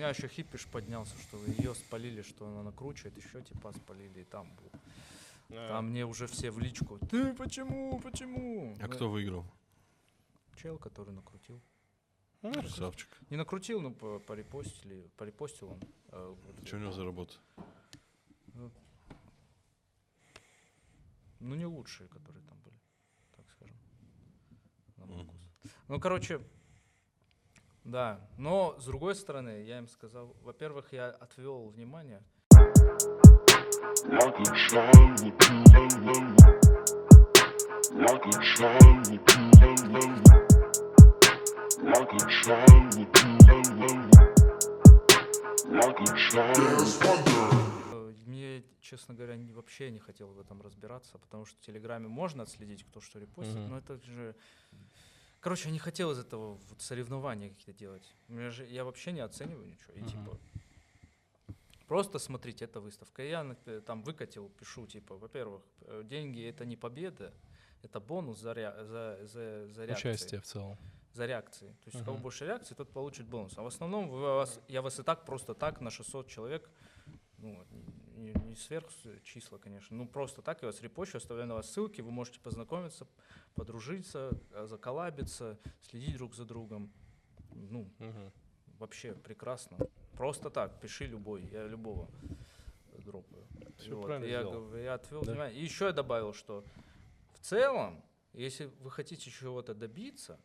меня еще хиппиш поднялся, что ее спалили, что она накручивает, еще типа спалили, и там был. А, Там мне уже все в личку. Ты почему, почему? А Ну, кто выиграл? Чел, который накрутил. ну, Красавчик. Не накрутил, но по- порепостили, порепостил он. э, Что у него за работа? Ну, не лучшие, которые там были, так скажем. на мой вкус. Ну, короче, да. Но, с другой стороны, я им сказал, во-первых, я отвел внимание. Like a child with you. Like a child with you. Like a child with you. Like a child. Мне, честно говоря, вообще не хотел в этом разбираться, потому что в Телеграме можно отследить, кто что репостит, Мгм. но это же... Короче, я не хотел из этого вот соревнования какие-то делать. У меня же, я вообще не оцениваю ничего. И типа, просто смотрите, это выставка. Я э, там выкатил, пишу, типа, во-первых, э, деньги это не победа, это бонус за, rea- за, за, за реакции. Участие в целом. За реакции. То есть у кого больше реакций, тот получит бонус. А в основном вы вас, я вас и так просто так на 600 человек, ну, не, не сверх с- числа, конечно, ну просто так я вас репощу, оставляю на вас ссылки, вы можете познакомиться, подружиться, э, заколабиться, следить друг за другом. Ну, Мгм. вообще прекрасно. Просто так, пиши любой, я любого дропаю. Всё Вот, правильно я, сделал. я отвел Да. внимание. И еще я добавил, что в целом, если вы хотите чего-то добиться,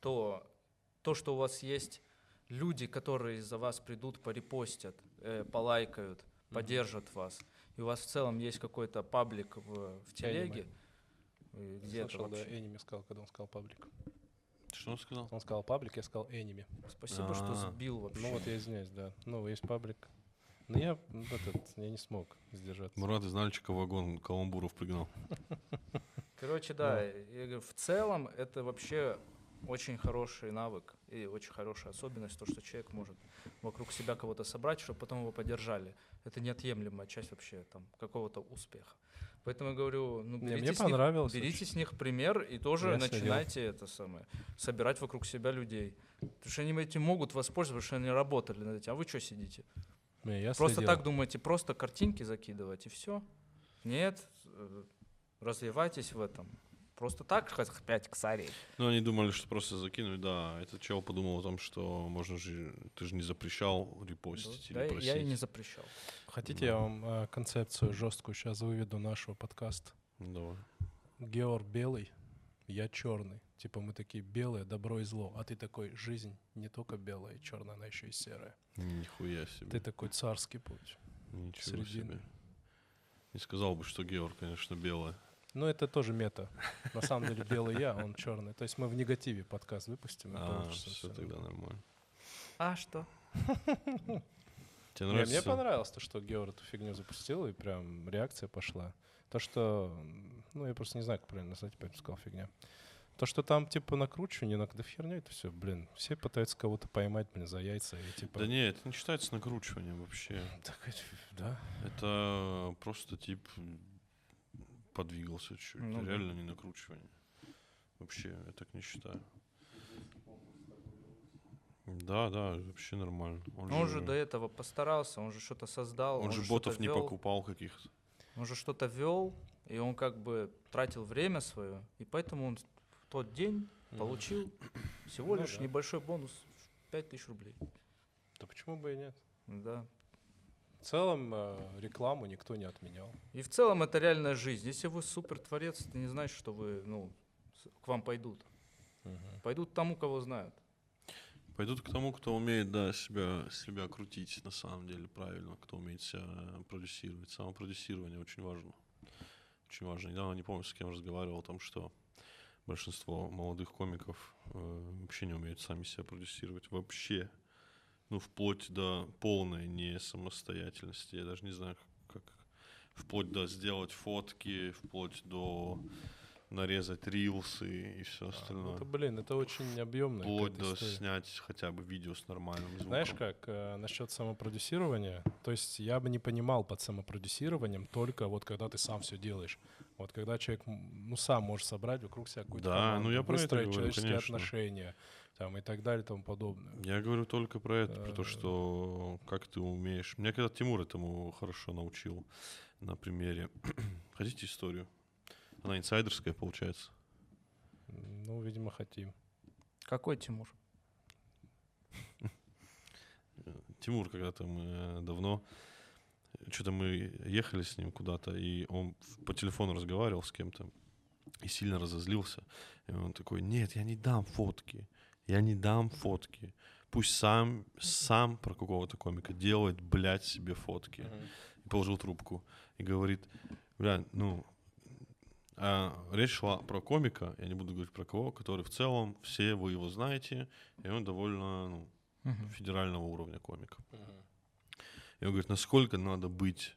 то то, что у вас есть люди, которые за вас придут, порепостят, э, полайкают, поддержат вас, и у вас в целом есть какой-то паблик в, в телеге, где-то Слышал, да, вообще. Эними сказал, когда он сказал паблик. Что он сказал? Он сказал паблик, я сказал эними. Спасибо, что А. сбил вообще. Ну вот я извиняюсь, да. Ну, есть паблик. Но я этот, я не смог сдержаться. Мурат из Нальчика вагон каламбуров пригнал. Короче, да, я говорю, в целом это вообще очень хороший навык и очень хорошая особенность, то, что человек может вокруг себя кого-то собрать, чтобы потом его поддержали. Это неотъемлемая часть вообще там какого-то успеха. Поэтому я говорю, ну, берите, мне с них, берите с них пример и тоже Я следил. начинайте это самое, собирать вокруг себя людей. Потому что они этим могут воспользоваться, потому что они работали над этим. А вы что сидите? Не, я Просто следил. так думаете, просто картинки закидывать и все? Нет, э, развивайтесь в этом. Просто так хоть пять косарей. Ну, они думали, что просто закинуть, да. Этот чел подумал о том, что можно же... Ты же не запрещал репостить Да, или я просить. и не запрещал. Хотите, я вам э, концепцию жесткую сейчас выведу нашего подкаста? Давай. Геор белый, я черный. Типа мы такие белые, добро и зло. А ты такой, жизнь не только белая и черная, она еще и серая. Нихуя себе. Ты такой царский путь. Ничего средины. себе. Не сказал бы, что Георг, конечно, белая. Ну, это тоже мета. На самом деле белый я, он черный. То есть мы в негативе подкаст выпустим. А, получится все тогда нормально. А что? Тебе нравится? мне понравилось то, что Геор эту фигню запустил, и прям реакция пошла. То, что... Ну, я просто не знаю, как правильно назвать, поэтому сказал фигня. То, что там, типа, накручивание, на да херня это все, блин. Все пытаются кого-то поймать, блин, за яйца и типа... Да не, это не считается накручиванием вообще. Так, это- да. Это просто тип подвигался чуть-чуть. Ну Это да. реально не накручивание. Вообще, я так не считаю. Да, да, вообще нормально. Он, Он же до этого постарался, он же что-то создал. он же что-то ботов не вёл, покупал каких-то. Он же что-то вел, и он как бы тратил время свое, и поэтому он в тот день получил всего Ну лишь да. небольшой бонус в 5000 рублей. Да почему бы и нет? Да. В целом э, рекламу никто не отменял. И в целом это реальная жизнь. Если вы супер творец, это не значит, что вы, ну, к вам пойдут. Пойдут к тому, кого знают. Пойдут к тому, кто умеет, да, себя, себя крутить, на самом деле, правильно, кто умеет себя продюсировать. Самопродюсирование очень важно. Очень важно. Недавно, не помню, с кем разговаривал о том, что большинство молодых комиков э, вообще не умеют сами себя продюсировать. Вообще. Ну, вплоть до полной не самостоятельности. Я даже не знаю, как... Вплоть до сделать фотки, вплоть до нарезать рилсы и все А, ну остальное. это, блин, это очень объемно. Вплоть до снять хотя бы видео с нормальным звуком. Знаешь как, э, насчет самопродюсирования, то есть я бы не понимал под самопродюсированием только вот когда ты сам все делаешь. Вот когда человек, ну, сам может собрать вокруг себя какую-то Да, команду, ну я про это говорю, человеческие конечно. отношения, там и так далее и тому подобное. Я говорю только про это, про то, Э. что как ты умеешь. Меня когда Тимур этому хорошо научил на примере. Хотите историю? Она инсайдерская, получается. Ну, видимо, хотим. Какой Тимур? Тимур когда-то мы э, давно, что-то мы ехали с ним куда-то, и он по телефону разговаривал с кем-то и сильно разозлился. И он такой, нет, я не дам фотки, я не дам фотки. Пусть сам, сам про какого-то комика делает, блядь, себе фотки. И положил трубку и говорит, бля, ну, а речь шла про комика, я не буду говорить про кого, который в целом, все вы его знаете, и он довольно, ну, Мгм. федерального уровня комика. И он говорит, насколько надо быть,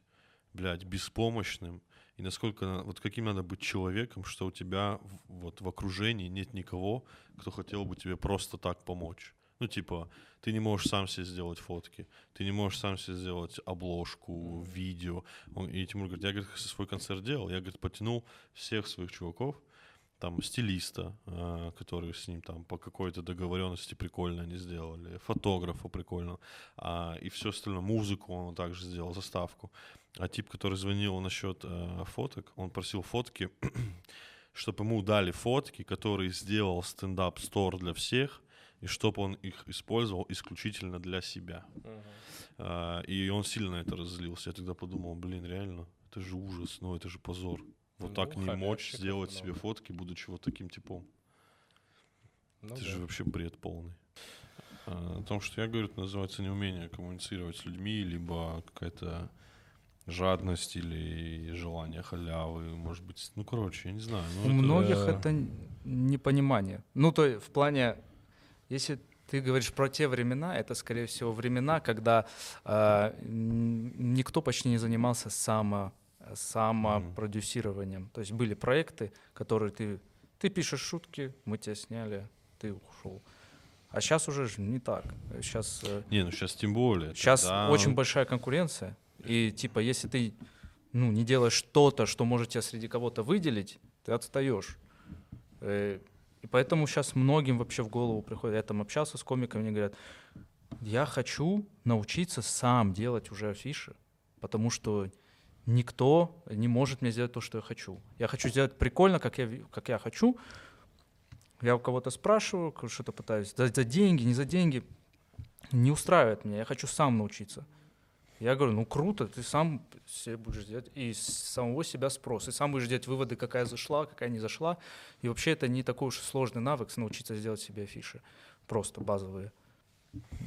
блядь, беспомощным, и насколько, на- вот каким надо быть человеком, что у тебя вот в окружении нет никого, кто хотел бы тебе просто так помочь. Ну, типа, ты не можешь сам себе сделать фотки, ты не можешь сам себе сделать обложку, видео. Он, и Тимур говорит, я, говорит, свой концерт делал, я, говорит, потянул всех своих чуваков, там, стилиста, а, который с ним там по какой-то договоренности прикольно они сделали, фотографа прикольно, а, и все остальное, музыку он также сделал, заставку. А тип, который звонил насчет э, фоток, он просил фотки, чтобы ему дали фотки, которые сделал стендап-стор для всех, и чтобы он их использовал исключительно для себя. А, и он сильно на это разозлился. Я тогда подумал, блин, реально, это же ужас, ну это же позор. Вот Ну, так не мочь сделать много. себе фотки, будучи вот таким типом. Ну это да. же вообще бред полный. А, о том, что я говорю, это называется неумение коммуницировать с людьми, либо какая-то жадность или желание халявы, может быть, ну, короче, я не знаю. ну, У это- многих это непонимание. Ну, то есть в плане, если ты говоришь про те времена, это, скорее всего, времена, когда м, никто почти не занимался само, самопродюсированием. То есть были проекты, которые ты, ты пишешь шутки, мы тебя сняли, ты ушел. А сейчас уже ж не так. Сейчас, Не, ну сейчас тем более. сейчас тогда- очень большая конкуренция. И типа, если ты ну, не делаешь что-то, что может тебя среди кого-то выделить, ты отстаешь. И поэтому сейчас многим вообще в голову приходит. Я там общался с комиками, они говорят, я хочу научиться сам делать уже афиши, потому что никто не может мне сделать то, что я хочу. Я хочу сделать прикольно, как я, как я хочу. Я у кого-то спрашиваю, что-то пытаюсь. За, за деньги, не за деньги. Не устраивает меня. Я хочу сам научиться. Я говорю, ну круто, ты сам себе будешь делать, и с самого себя спрос, и сам будешь делать выводы, какая зашла, какая не зашла. И вообще это не такой уж сложный навык научиться сделать себе афиши, просто базовые.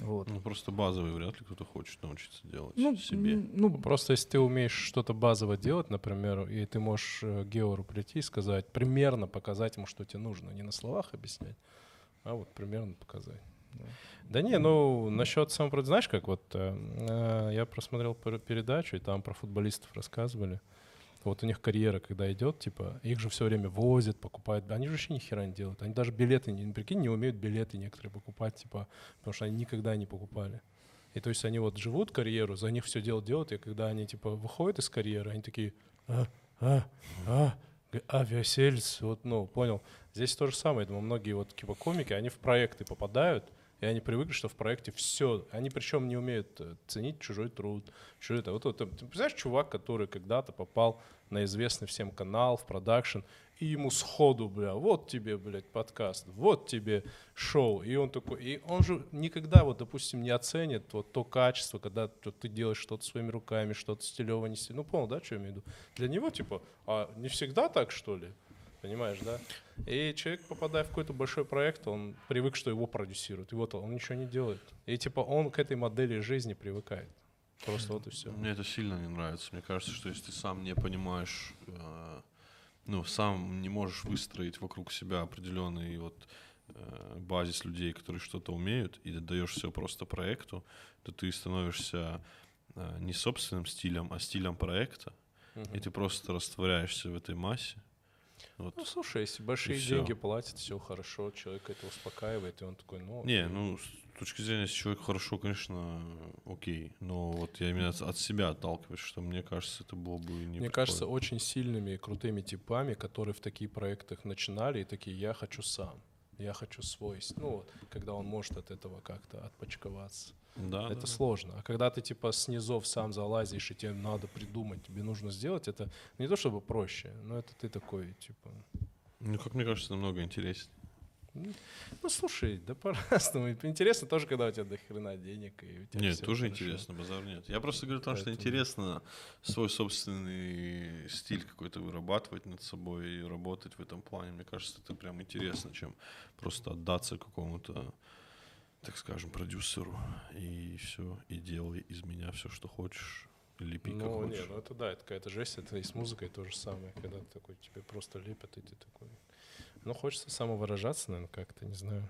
Вот. Ну, просто базовый вряд ли кто-то хочет научиться делать Ну, себе. ну, Просто если ты умеешь что-то базово делать, например, и ты можешь э, Геору прийти и сказать, примерно показать ему, что тебе нужно. Не на словах объяснять, а вот примерно показать. Да, не, ну насчет самопродвижения, знаешь, как вот э, э, я просмотрел пер- передачу, и там про футболистов рассказывали. Вот у них карьера, когда идет, типа, их же все время возят, покупают. Они же вообще ни хера не делают. Они даже билеты, не, прикинь, не умеют билеты некоторые покупать, типа, потому что они никогда не покупали. И то есть они вот живут карьеру, за них все дело делают, и когда они типа выходят из карьеры, они такие, а, а, а, авиасельс, вот, ну, понял. Здесь то же самое, я думаю, многие вот типа комики, они в проекты попадают, и они привыкли, что в проекте все. Они причем не умеют э, ценить чужой труд. Это? Вот, вот, ты представляешь, чувак, который когда-то попал на известный всем канал, в продакшн, и ему сходу, бля, вот тебе, блядь, подкаст, вот тебе шоу. И он такой, и он же никогда, вот, допустим, не оценит вот то качество, когда ты делаешь что-то своими руками, что-то стилево, не стилево. Ну, понял, да, что я имею в виду? Для него, типа, а не всегда так, что ли? Понимаешь, да? И человек, попадая в какой-то большой проект, он привык, что его продюсируют. И вот он ничего не делает. И типа он к этой модели жизни привыкает. Просто вот и все. Мне это сильно не нравится. Мне кажется, что если ты сам не понимаешь, э, ну, сам не можешь выстроить вокруг себя определенный вот э, базис людей, которые что-то умеют, и даешь все просто проекту, то ты становишься э, не собственным стилем, а стилем проекта, и ты просто растворяешься в этой массе. Вот. Ну, слушай, если большие всё. деньги платят, все хорошо, человек это успокаивает, и он такой, ну... Не, ну, с точки зрения, если человек хорошо, конечно, окей. Но вот я именно от- себя отталкиваюсь, что мне кажется, это было бы не Мне кажется, очень сильными и крутыми типами, которые в таких проектах начинали и такие, я хочу сам. я хочу свой. Ну, вот, когда он может от этого как-то отпочковаться. Да, это да, сложно. А когда ты типа с низов сам залазишь, и тебе надо придумать, тебе нужно сделать, это не то чтобы проще, но это ты такой, типа, Ну, как мне кажется, намного интереснее. ну слушай, да по-разному. Интересно тоже, когда у тебя до хрена денег, и у тебя Нет, тоже хорошо. интересно, базар нет. Я просто говорю о том, что Поэтому- интересно свой собственный стиль какой-то вырабатывать над собой и работать в этом плане. Мне кажется, это прям интересно, чем просто отдаться какому-то, так скажем, продюсеру и все, и делай из меня все, что хочешь, лепи как Ну, не, хочешь. ну это да, это какая-то жесть, это и с музыкой то же самое, когда ты такой, тебе просто лепят, и ты такой... Ну, хочется самовыражаться, наверное, как-то, не знаю.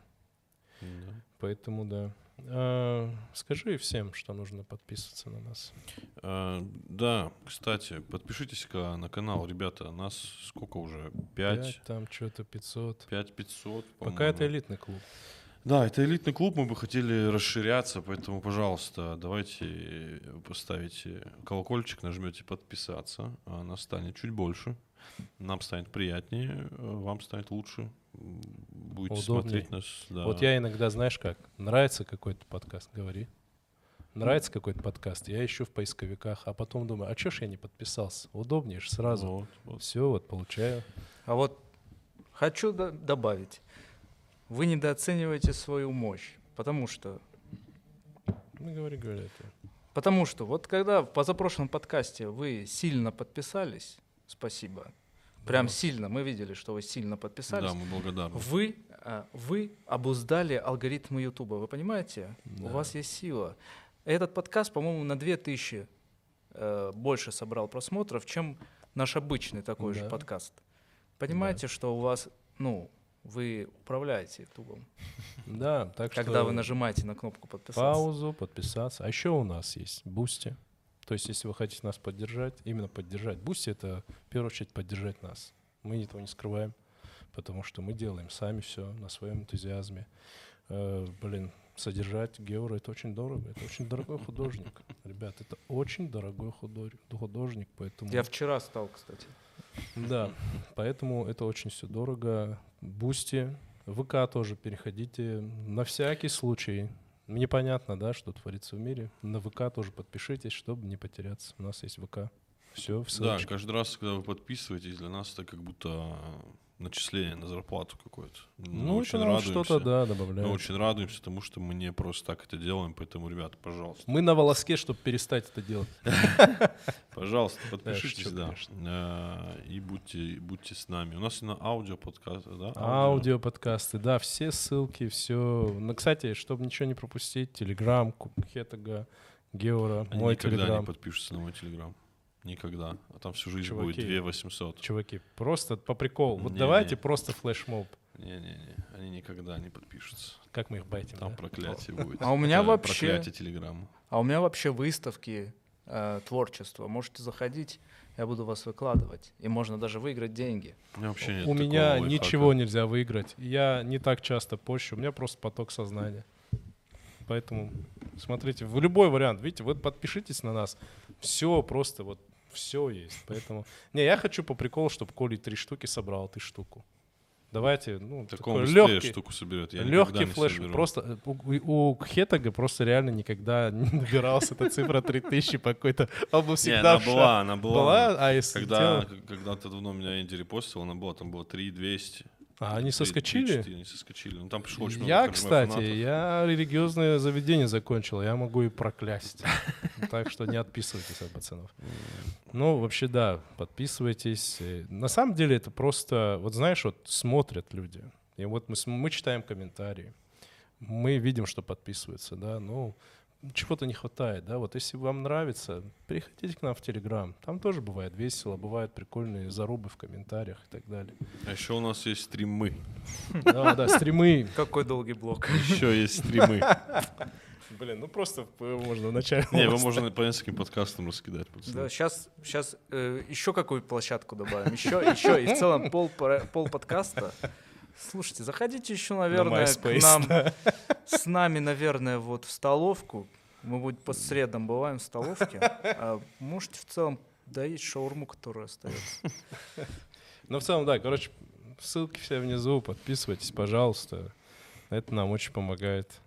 Да. Поэтому, да. А, скажи всем, что нужно подписываться на нас. А, да, кстати, подпишитесь-ка на канал, ребята. Нас сколько уже? 5? Пять, там что-то 500. 5 500, Пока это элитный клуб. Да, это элитный клуб, мы бы хотели расширяться, поэтому, пожалуйста, давайте поставите колокольчик, нажмете подписаться, а нас станет чуть больше, нам станет приятнее, вам станет лучше, будете Удобней. смотреть нас. Да. Вот я иногда, знаешь как, нравится какой-то подкаст, говори. Нравится какой-то подкаст, я ищу в поисковиках, а потом думаю, а чё ж я не подписался? Удобнее ж сразу. Вот, вот. Все, вот получаю. А вот хочу до- добавить. Вы недооцениваете свою мощь, потому что Ну, говори, говори. это. Потому что вот когда в позапрошлом подкасте вы сильно подписались, спасибо, прям Да. сильно, мы видели, что вы сильно подписались, Да, мы благодарны. вы, а, вы обуздали алгоритмы Ютуба, вы понимаете? У Да. вас есть сила. Этот подкаст, по-моему, на 2000 э, больше собрал просмотров, чем наш обычный такой же Да. подкаст. Понимаете, что у вас, ну, вы управляете Ютубом, Да, так что... когда вы нажимаете на кнопку подписаться. Паузу, подписаться. А еще у нас есть Boosty. То есть, если вы хотите нас поддержать, именно поддержать. Boosty — это, в первую очередь, поддержать нас. Мы этого не скрываем, потому что мы делаем сами все на своем энтузиазме. Э, блин, содержать Геора — это очень дорого. Это очень дорогой художник. Ребят, это очень дорогой худо- художник, поэтому... Я вчера стал, кстати. Да, поэтому это очень все дорого. Boosty, ВК тоже переходите. На всякий случай. Мне понятно, да, что творится в мире. На ВК тоже подпишитесь, чтобы не потеряться. У нас есть ВК. Все, в Да, ссылочке. каждый раз, когда вы подписываетесь, для нас это как будто начисление на зарплату какое-то. Мы Ну, очень это нам радуемся. что-то, да, Мы добавляем. очень радуемся тому, что мы не просто так это делаем, поэтому, ребята, пожалуйста, Мы на волоске, чтобы перестать это делать. пожалуйста, подпишитесь, да. Э, и будьте, будьте с нами. У нас и на аудио да? Аудио, подкасты, да, все ссылки, все. Ну, кстати, чтобы ничего не пропустить, Телеграм, Хетага, Геора, мой никогда Телеграм. не подпишутся на мой телеграм. Никогда. А там всю жизнь Чуваки. будет 2 800. Чуваки, просто по приколу. Вот Не-не. давайте просто флешмоб. Не-не-не, они никогда не подпишутся. Как мы их байтим, Там да? проклятие будет. А у меня Это вообще- Проклятие телеграмма. А у меня вообще выставки э, творчества. Можете заходить, я буду вас выкладывать. И можно даже выиграть деньги. У меня вообще нет У меня лайфхака. ничего нельзя выиграть. Я не так часто пощу, у меня просто поток сознания. Поэтому смотрите, в любой вариант, видите, вот подпишитесь на нас. Все просто вот все есть. Поэтому. Не, я хочу по приколу, чтобы Коли три штуки собрал, а ты штуку. Давайте, ну, Так такой он легкий, штуку соберет. Я легкий не флеш. соберу. Просто э, у, у Хетага просто реально никогда не набирался эта цифра 3000 по какой-то. Он был Не, всегда она в ша- была, она была. была, а если Когда, когда-то давно меня Энди репостил, она была, там было 3200. А они 3- соскочили? 3-4, Они соскочили. Ну там пришло очень много Я, КГБ кстати, фанатов. я религиозное заведение закончил, я могу и проклясть. Так что не отписывайтесь от пацанов. Ну, вообще, да, подписывайтесь. Э, На самом деле это просто, вот знаешь, вот смотрят люди. И вот мы, мы читаем комментарии, мы видим, что подписываются, да, ну, чего-то не хватает, да, вот если вам нравится, переходите к нам в Телеграм, там тоже бывает весело, бывают прикольные зарубы в комментариях и так далее. А еще у нас есть стримы. Да, да, стримы, Какой долгий блок. Еще есть стримы. Блин, ну просто э, можно вначале. Не, его можно по нескольким подкастам раскидать. пацаны. Да, сейчас, сейчас еще какую площадку добавим. Еще, еще. И в целом пол, пол подкаста. Слушайте, заходите еще, наверное, к MySpace, нам. С нами, наверное, вот в столовку. Мы вот по средам бываем в столовке. А можете в целом доесть шаурму, которая остается. Ну, в целом, да, короче, Ссылки все внизу, подписывайтесь, пожалуйста. Это нам очень помогает.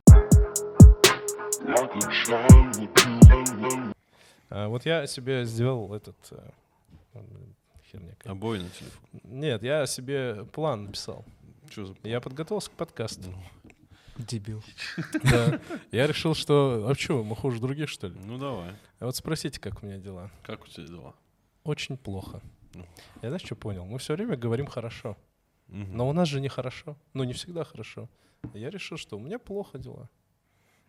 А, вот я себе сделал этот... э, херня. Обои на телефон. Нет, я себе план написал. Что за... Я подготовился к подкасту. Дебил. Да. Я решил, что... А что, мы хуже других, что ли? Ну давай. А вот спросите, как у меня дела. Как у тебя дела? Очень плохо. Ну. Я знаешь, что понял? Мы все время говорим хорошо. Но у нас же не хорошо. Ну, не всегда хорошо. Я решил, что у меня плохо дела.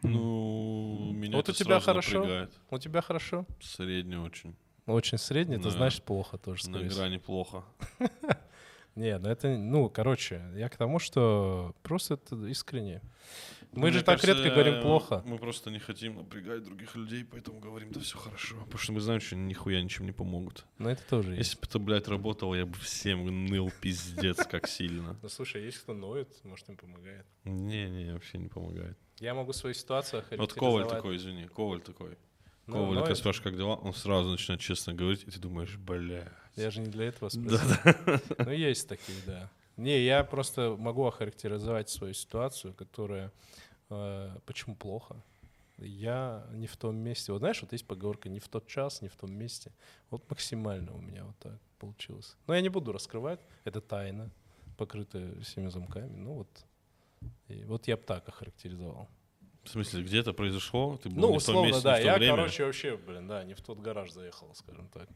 Ну, меня Вот у тебя хорошо? напрягает. У тебя хорошо? Средний очень. Очень средний, это значит плохо тоже, На грани плохо. Не, ну это, ну, короче, я к тому, что просто это искренне. Мы Ну, же мне так кажется, редко говорим плохо. Мы просто не хотим напрягать других людей, поэтому говорим, да все хорошо. Потому что мы знаем, что нихуя ничем не помогут. Но это тоже есть. Если бы это, блядь, работало, я бы всем ныл пиздец, как сильно. Ну, слушай, есть кто ноет, может, им помогает. Не-не, вообще не помогает. Я могу свою ситуацию Вот Коваль такой, извини, Коваль такой. Ну, Коваль, когда спрашиваешь, как дела, он сразу начинает честно говорить, и ты думаешь, бля. Я же не для этого Да, спросил. Ну, есть такие, да. Не, я просто могу охарактеризовать свою ситуацию, которая... э, почему плохо? Я не в том месте. Вот знаешь, вот есть поговорка «не в тот час, не в том месте». Вот максимально у меня вот так получилось. Но я не буду раскрывать, это тайна, покрытая всеми замками. Ну вот, и вот я бы так охарактеризовал. В смысле, где это произошло? Ты был Ну, не в том месте, да. не в то Я, время? короче, вообще, блин, да, не в тот гараж заехал, скажем так.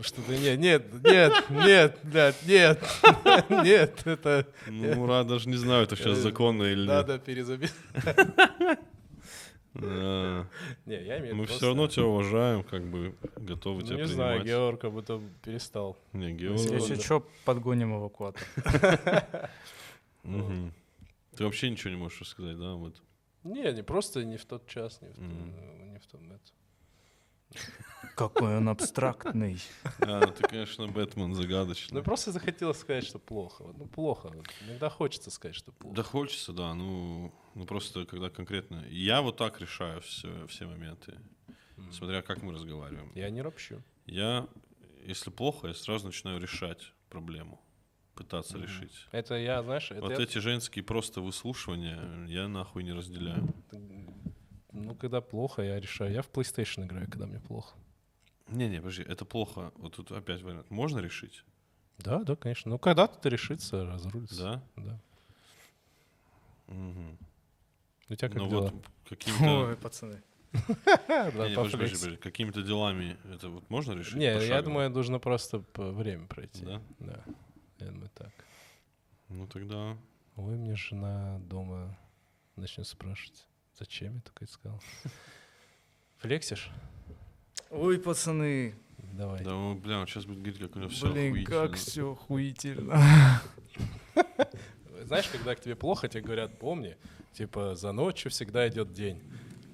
Что-то нет, нет, нет, нет, блядь, нет, нет, это Ну, Рад, даже не знаю, это сейчас Э, законно или нет. надо перезабить. Да. Не, я имею в Мы все равно тебя уважаем, как бы готовы Ну, тебя не знаю, принимать. Георг как будто перестал. Не, Георг. Если что, подгоним эвакуатор. Ты вообще ничего не можешь рассказать, да? Вот. Не, не просто не в тот час, не в, Мгм. том- не в том это. Какой он абстрактный. А, ну ты, конечно, Бэтмен Ну, загадочный. просто захотелось сказать, что плохо. Ну, плохо. Иногда хочется сказать, что плохо. Да хочется, да, ну, ну просто когда конкретно. Я вот так решаю все, все моменты, М. смотря как мы разговариваем. Я не ропщу. Я, если плохо, я сразу начинаю решать проблему, пытаться Мгм. решить. Это я, знаешь, это вот я- эти женские просто выслушивания я нахуй не разделяю. Ну, когда плохо, я решаю. Я в PlayStation играю, когда мне плохо. Не-не, подожди, это плохо. Вот тут опять вариант. Можно решить? Да, да, конечно. Ну, когда-то это решится, разрулится. Да? Да. Мгм. У тебя как Ну дела? вот какими-то... Ой, пацаны. Какими-то делами это вот можно решить? Не, я думаю, нужно просто время пройти. Да? Да. Я думаю, так. Ну тогда... Ой, мне жена дома начнет спрашивать, зачем я только это сказал. Флексишь? Ой, пацаны. Давай. Да, ну, бля, он сейчас будет говорить, как у него все Блин, как все охуительно. Знаешь, когда к тебе плохо, тебе говорят, помни, типа, за ночью всегда идет день.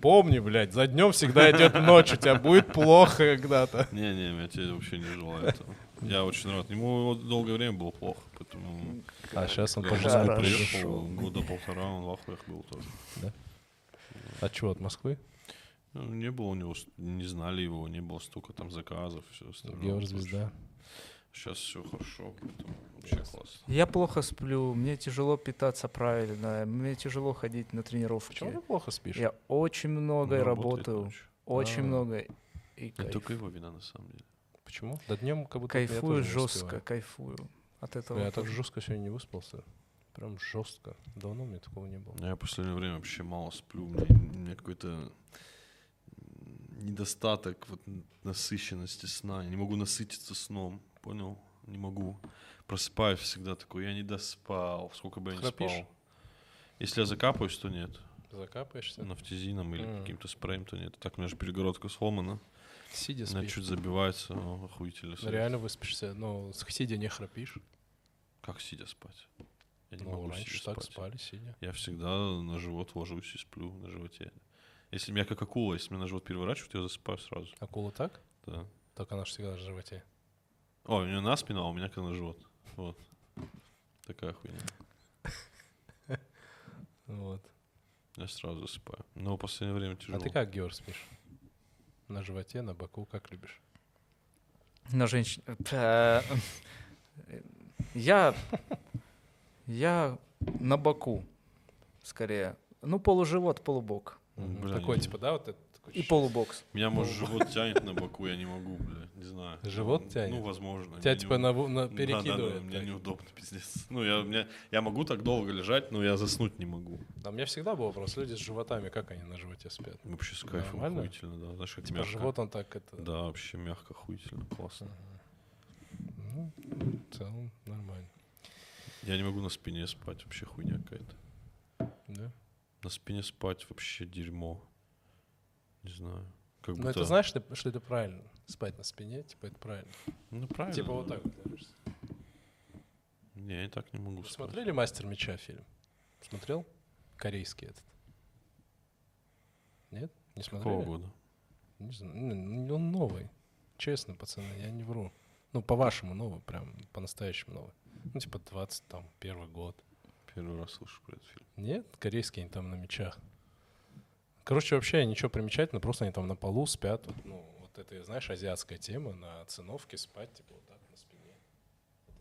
Помни, блядь, за днем всегда идет ночь, у тебя будет плохо когда-то. Не-не, я тебе вообще не желаю этого. Я очень рад. Ему вот долгое время было плохо, поэтому... А сейчас он Я по в жизни Москву Хорошо. приехал. года полтора он в ахуях был тоже. А чего, от Москвы? Ну, не было у него, не знали его, не было столько там заказов, все остальное. Георг Звезда. Сейчас все хорошо, поэтому вообще классно. Я плохо сплю, мне тяжело питаться правильно, мне тяжело ходить на тренировки. Почему ты плохо спишь? Я очень много работает работаю, ночью. очень А. много. И Это кайф- только его вина, на самом деле. Почему? Да днем как будто я кайфую тоже не жестко, кайфую от этого. Я так тоже. жестко сегодня не выспался. Прям жестко. Давно у меня такого не было. Я в последнее время вообще мало сплю. Мне, у меня какой-то недостаток вот, насыщенности сна. Я не могу насытиться сном. Понял? Не могу. Просыпаюсь всегда такой, я не доспал. Сколько бы я не Храпишь? спал. Если я закапаюсь, то нет. Закапаешься? Нафтизином или М. каким-то спреем, то нет. Так у меня же перегородка сломана. Сидя Она спишь. чуть забивается. охуительно. Ну, реально выспишься. Ну, с- сидя не храпишь. Как сидя спать? Я не Ну, могу раньше сидя так спать. спали, сидя. Я всегда на живот ложусь и сплю на животе. Если меня как акула, если меня на живот переворачивают, я засыпаю сразу. Акула так? Да. Так она же всегда на животе. О, у меня на спину, а у меня как на живот. Вот. Такая хуйня. Вот. Я сразу засыпаю. Но в последнее время тяжело. А ты как, Георг, спишь? На животе, на боку, как любишь? На женщин. Э, Я Я на боку, скорее. Ну, полуживот, полубок. Бля, Такой, типа, да, вот это такой И полубокс. Меня, может, живот тянет на боку, я не могу, бля, не знаю. Живот Ну, тянет? Ну, возможно. Тебя типа не- на, на Да, да, да, перекидывает. мне неудобно, пиздец. Ну, я, мне, я могу так долго лежать, но я заснуть не могу. А у меня всегда был вопрос, люди с животами, как они на животе спят? Вообще с кайфом, Нормально? охуительно, да. Знаешь, как Типа мягко. живот он так это... Да, вообще мягко, охуительно, классно. Ну, в целом нормально. Я не могу на спине спать, вообще хуйня какая-то. Да? На спине спать вообще дерьмо. Не знаю. Как Но будто... это знаешь, что, что это правильно? Спать на спине, типа это правильно. Ну, правильно. Типа вот так вот ложишься. Не, я так не могу Вы спать. Смотрели «Мастер меча» фильм? Смотрел? Корейский этот. Нет? Не смотрели? Какого года? Не знаю. Ну, Он новый. Честно, пацаны, я не вру. Ну, по-вашему новый, прям по-настоящему новый. Ну, типа 20, там, первый год. Первый раз слышу про этот фильм. Нет? Корейские они там на мечах. Короче, вообще ничего примечательного, просто они там на полу спят. Вот, ну, вот это, знаешь, азиатская тема, на циновке спать, типа вот так на спине.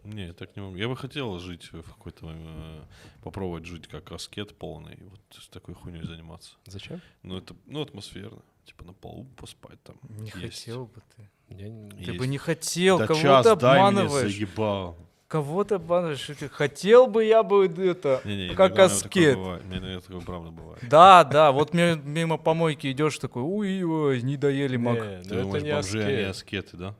Не, я так не могу. Я бы хотел жить в какой-то... э, попробовать жить как аскет полный. и Вот с такой хуйней заниматься. Зачем? Ну, это, ну, атмосферно. Типа на полу поспать там. Не есть. хотел бы ты. Я не- Ты Есть. бы не хотел, Да кого час ты дай мне, обманываешь. заебал. Кого ты обманываешь? Что ты- Хотел бы я бы это, как у меня такое аскет. Не, иногда такое правда бывает. Да, да, вот мимо помойки идешь такой, уй, ой, не доели мак. Не, ну Ты думаешь, не бомжи, они аскет. аскеты, да?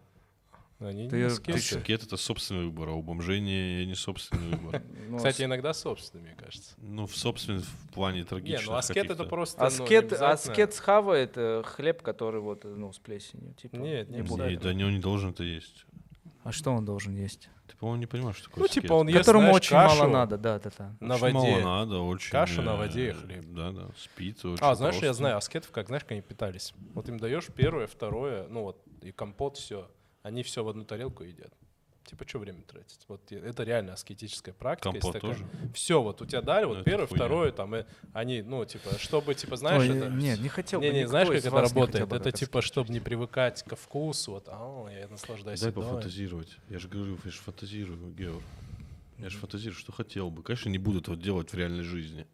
Они Ты- не ты аскеты. Аскет — это собственный выбор, а у бомжей не, не собственный выбор. Ну, Кстати, иногда собственные, мне кажется. Ну, в собственном в плане Не, трагичных ну аскет это просто... ну, не Аскет, схавает э, хлеб, который вот, э, ну, с плесенью. Типа, Нет, не буду. Не, да не, он не должен это есть. А что он должен есть? Ты, по-моему, не понимаешь, что такое Ну, типа он ест, Которому знаешь, очень кашу мало надо, да, да, да. на Очень мало воде. надо, очень... Каша на э, воде и хлеб. Да, да, спит очень А, знаешь, я просто. знаю, аскетов, как, знаешь, как они питались. Вот им даешь первое, второе, ну вот, и компот, все. Они все в одну тарелку едят. Типа, что время тратить? Вот это реально аскетическая практика. Компот тоже? Все, вот у тебя дали, Ну, вот это первое, хуйня. второе, там, и они, ну, типа, чтобы, типа, знаешь, Ой, это... Нет, не хотел бы. Не, не, никто знаешь, как это не работает? бы Это так типа, чтобы не привыкать ко вкусу, вот, а, я наслаждаюсь Дай едой. пофантазировать. Я же говорю, я же фантазирую, Геор. Я же фантазирую, что хотел бы. Конечно, не буду этого делать в реальной жизни.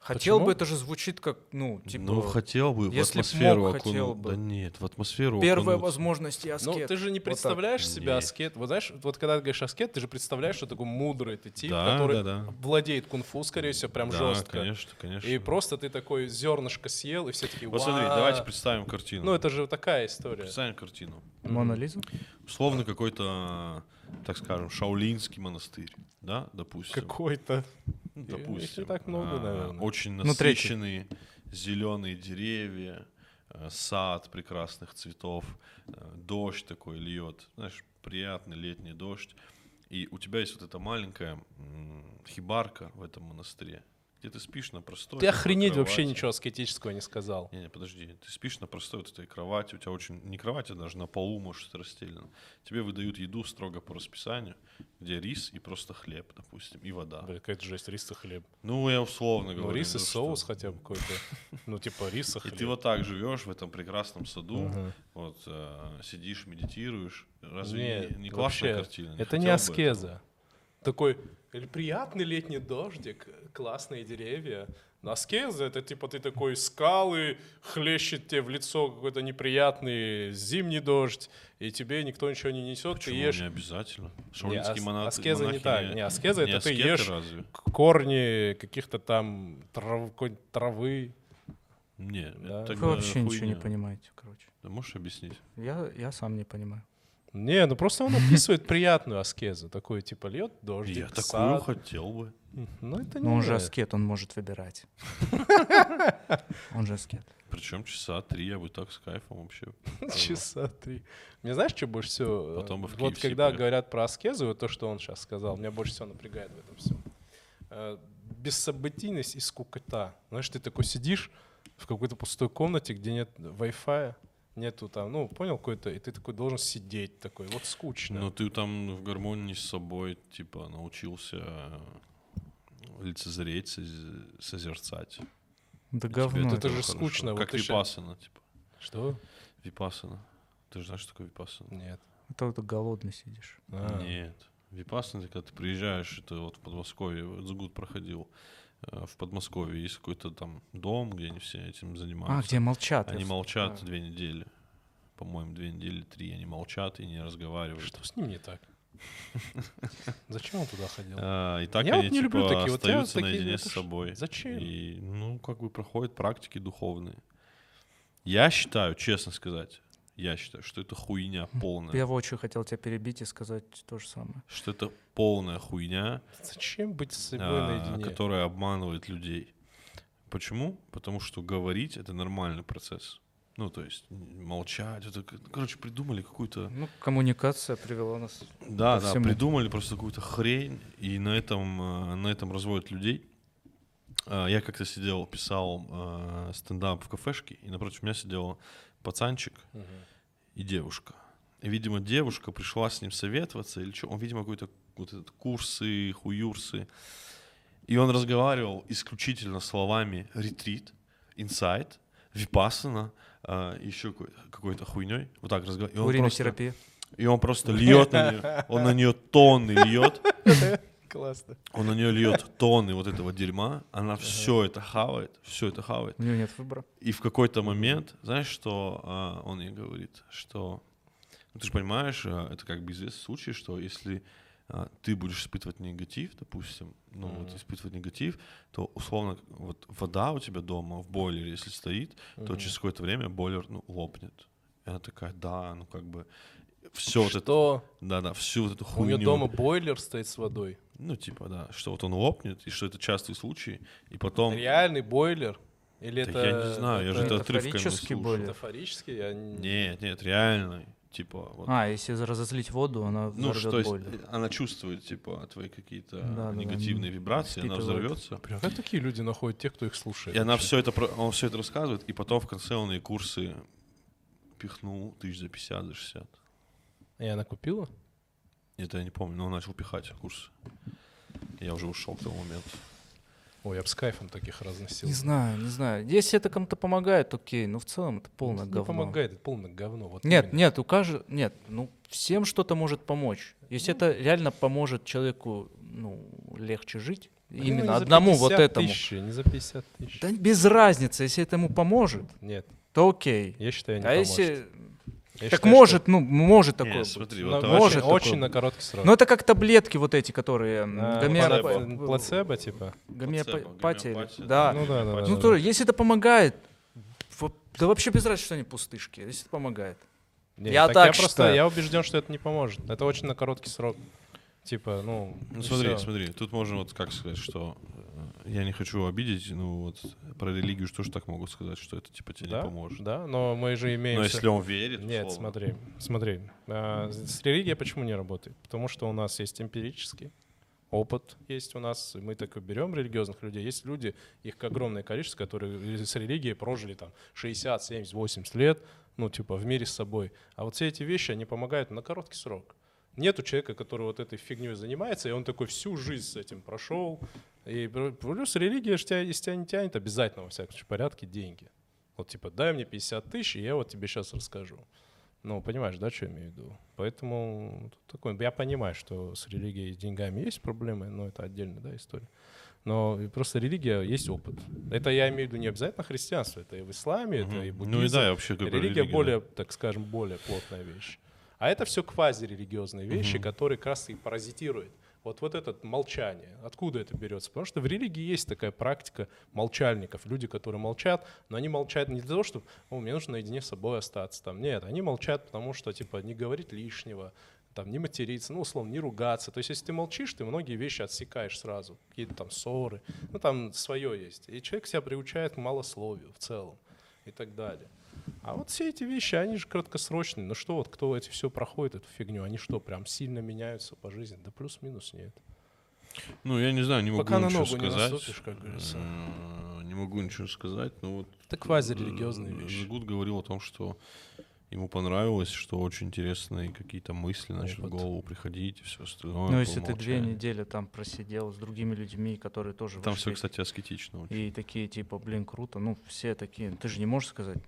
Хотел Почему? бы, это же звучит как, ну, типа, ну, хотел бы в если б атмосферу мог, окунуть. хотел бы. Да нет, в атмосферу первая окунуться. возможность и аскет. Ну, ты же не так. представляешь себя Нет. аскет. Вот знаешь, вот когда ты говоришь аскет, ты же представляешь, что такой мудрый ты тип, Да, который да, да. владеет кунг-фу, скорее всего, прям Да, жестко. конечно, конечно. И просто ты такой зернышко съел, и все такие, Вот смотри, давайте представим картину. Ну, это же такая история. Представим картину. Мона Лиза? Условно какой-то, так скажем, шаулинский монастырь, да, допустим. Какой-то. Ну, Их не допустим. так много, А, наверное. Очень Ну, насыщенные зеленые деревья, э, сад прекрасных цветов, э, дождь такой льет, знаешь, приятный летний дождь. И у тебя есть вот эта маленькая хибарка в этом монастыре, где ты спишь на простой. Ты охренеть вообще кровати. ничего аскетического не сказал. Не-не, подожди. Ты спишь на простой вот этой кровати, у тебя очень... Не кровати, а даже на полу, может, расстелено. Тебе выдают еду строго по расписанию, где рис и просто хлеб, допустим, и вода. Бля, какая-то жесть, рис и хлеб. Ну, я условно Ну, говорю. рис и ну, что- соус хотя бы какой-то. Ну, типа рис и И хлеб. ты вот так живешь в этом прекрасном саду, вот э, сидишь, медитируешь. Разве Нет, не, не классная вообще, картина? Это не аскеза. Такой приятный летний дождик, классные деревья. Аскеза это типа ты такой скалы, хлещет тебе в лицо какой-то неприятный зимний дождь, и тебе никто ничего не несет, ты Почему ешь. не обязательно? Не, Шаулинские монахи- аскеза не так. Не, аскеза не это ты ешь разве? корни каких-то там трав, какой-нибудь травы. Не, Да. это Вы вообще ничего не хуйня. понимаете, короче. Да можешь объяснить? Я, я сам не понимаю. Не, ну просто он описывает приятную аскезу. Такой типа льет дождик, Я такую сад. хотел бы. Ну это не Но он же аскет, он может выбирать. Он же аскет. Причем часа три я бы так с кайфом вообще. Часа три. Мне знаешь, что больше всего? э, Потом в вот когда говорят про аскезу, вот то, что он сейчас сказал, меня больше всего напрягает в этом всем. Э, Бессобытийность и скукота. Знаешь, ты такой сидишь в какой-то пустой комнате, где нет Wi-Fi, нету там, ну, понял, какой-то, и ты такой должен сидеть такой, вот скучно. Но ты там в гармонии с собой, типа, научился э, лицезреть, соз- созерцать. Да И говно. это это. же хорошо. скучно, вот Как ща- випасана, типа. Что? Випасана. Ты же знаешь, что такое випасана? Нет. Это вот ты голодный сидишь. А. Нет. Випассана, когда ты приезжаешь, это вот в Подмосковье, вот Згуд проходил, в Подмосковье есть какой-то там дом, где они все этим занимаются. А, где молчат. Они молчат а. две недели. По-моему, две недели, три. Они молчат и не разговаривают. Что с ним не так? Зачем он туда ходил? А, и так Я вот они не люблю типа такие, вот я остаются такие, наедине с собой. Зачем? И, ну, как бы проходят практики духовные. Я считаю, честно сказать, я считаю, что это хуйня полная. Я воочию хотел тебя перебить и сказать то же самое. Что это полная хуйня, Зачем быть с собой а, наедине? которая обманывает людей. Почему? Потому что говорить это нормальный процесс. Ну, то есть молчать, это, короче, придумали какую-то Ну, коммуникация привела нас. Да, да, всему. придумали просто какую-то хрень, и на этом, э, на этом разводят людей. А, Я как-то сидел, писал э, стендап в кафешке, и напротив меня сидел пацанчик Мгм. И девушка. И, видимо, девушка пришла с ним советоваться, или что, он, видимо, какой-то вот этот курсы, хуюрсы. И он разговаривал исключительно словами ретрит, инсайт, випассана, еще какой-то хуйней. Вот так разговаривал. И он просто- Уринотерапия. и он просто льет на нее. Он на нее тонны льет. Классно. Он на нее льет тонны вот этого дерьма. Она все это хавает. Все это хавает. У него нет выбора. И в какой-то момент, знаешь, что а, он ей говорит? Что ну, ты же понимаешь, а, это как бы известный случай, что если а, ты будешь испытывать негатив, допустим, ну вот Мгм. испытывать негатив, то условно вот вода у тебя дома в бойлере, если стоит, то Мгм. через какое-то время бойлер ну, лопнет. И она такая, да, ну как бы все вот это, Что? да-да, всю вот эту У нее хуйню. дома бойлер стоит с водой. Ну, типа, да, что вот он лопнет, и что это частый случай, и потом... Реальный бойлер? Или Так это... я не знаю, я же это отрывками Метафорический бойлер. Метафорически? Я не... Нет, нет, реальный. Типа, вот. А, если разозлить воду, она ну, что есть, бойлер. она чувствует, типа, твои какие-то Да-да-да, негативные вибрации, она взорвется. Бля, как такие люди находят тех, кто их слушает? И она вообще? все это, он все это рассказывает, и потом в конце он ей курсы пихнул тысяч за 50, за 60. И она купила? Это я не помню, но он начал пихать курсы. Я уже ушел к тому моменту. Ой, я бы с кайфом таких разносил. Не знаю, не знаю. Если это кому-то помогает, окей. Но в целом это полное не говно. помогает, это полное говно. Вот Нет, именно. нет, у каждого... Нет, ну, всем что-то может помочь. Если это реально поможет человеку, ну, легче жить, Ну, именно не одному вот 50 этому. тысяч, не за 50 тысяч. Да без разницы, если это ему поможет, Нет, то окей. я считаю, не а поможет. если... Я так считаю, может, ну, может такое быть. смотри, что вот может очень, такое очень на короткий срок. Ну, это как таблетки вот эти, которые... А, гомеопа- плацебо, плацебо, типа. Гомеопатия. гомеопатия, Да. Ну да, да, да. Ну, да. то, если это помогает, да вообще без разницы, что они пустышки, если это помогает. Не, Я так так я просто, считаю. я убежден, что это не поможет. Это очень на короткий срок. Типа, ну, Ну смотри, всё. смотри, тут можно вот как сказать, что я не хочу обидеть, ну вот про религию же тоже так могут сказать, что это типа тебе Да, не поможет. да, но мы же имеем... Но если он верит, Нет, условно. смотри, смотри. а, с религией почему не работает? Потому что у нас есть эмпирический опыт, есть у нас, мы так и берем религиозных людей. Есть люди, их огромное количество, которые с религией прожили там 60, 70, 80 лет, ну, типа, в мире с собой. А вот все эти вещи, они помогают на короткий срок. Нету человека, который вот этой фигней занимается, и он такой всю жизнь с этим прошел. И плюс религия же тебя, не тянет, обязательно, во всяком случае, порядке деньги. Вот типа, дай мне 50 тысяч, и я вот тебе сейчас расскажу. Ну, понимаешь, да, что я имею в виду? Поэтому такой, я понимаю, что с религией и с деньгами есть проблемы, но это отдельная да, история. Но просто религия есть опыт. Это я имею в виду не обязательно христианство, это и в исламе, это и буддизм. Ну и да, я вообще говорю Религия религию, более, так скажем, более плотная вещь. А это все квазирелигиозные вещи, Мгм. которые как раз и паразитируют. Вот, вот это молчание, откуда это берется? Потому что в религии есть такая практика молчальников, люди, которые молчат, но они молчат не для того, чтобы, о, мне нужно наедине с собой остаться. Там. Нет, они молчат, потому что, типа, не говорить лишнего, там, не материться, ну, условно, не ругаться. То есть, если ты молчишь, ты многие вещи отсекаешь сразу, какие-то там ссоры, ну, там свое есть. И человек себя приучает к малословию в целом и так далее. А вот все эти вещи, они же краткосрочные. Ну что вот, кто эти все проходит, эту фигню, они что, прям сильно меняются по жизни? Да плюс-минус нет. Ну, я не знаю, не могу Пока на ничего ногу не сказать. наступишь, как говорится. Не могу ничего сказать, но вот... Это квазирелигиозные э, вещи. Жигут говорил о том, что ему понравилось, что очень интересные какие-то мысли начали в голову приходить и все остальное. Ну, если ты две недели там просидел с другими людьми, которые тоже Там все, кстати, аскетично очень. и такие типа, блин, круто, ну, все такие, ты же не можешь сказать,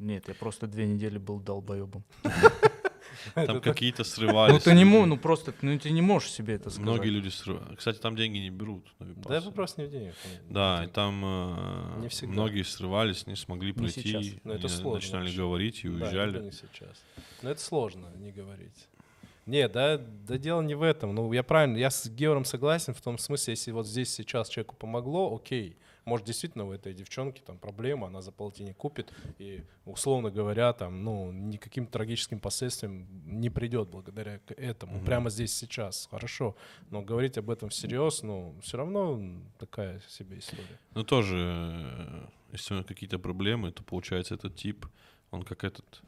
нет, я просто две недели был долбоебом. Там какие-то срывались. Ну ты не можешь, ну просто, ну ты не можешь себе это сказать. Многие люди срывают. Кстати, там деньги не берут. на Да вопрос не в деньгах. Да, и там э, многие срывались, не смогли пройти. Но это и сложно начинали говорить и Да, уезжали. это не сейчас. Но это сложно не говорить. Не, да, да дело не в этом. Ну, я правильно, я с Геором согласен в том смысле, если вот здесь сейчас человеку помогло, окей. Может, действительно у этой девчонки там проблема, она за полтинник купит, и, условно говоря, там, ну, никаким трагическим последствиям не придет благодаря этому. Мгм. Прямо здесь сейчас, хорошо. Но говорить об этом всерьез, ну, все равно такая себе история. Ну, тоже, э, если у него какие-то проблемы, то получается этот тип, он как этот,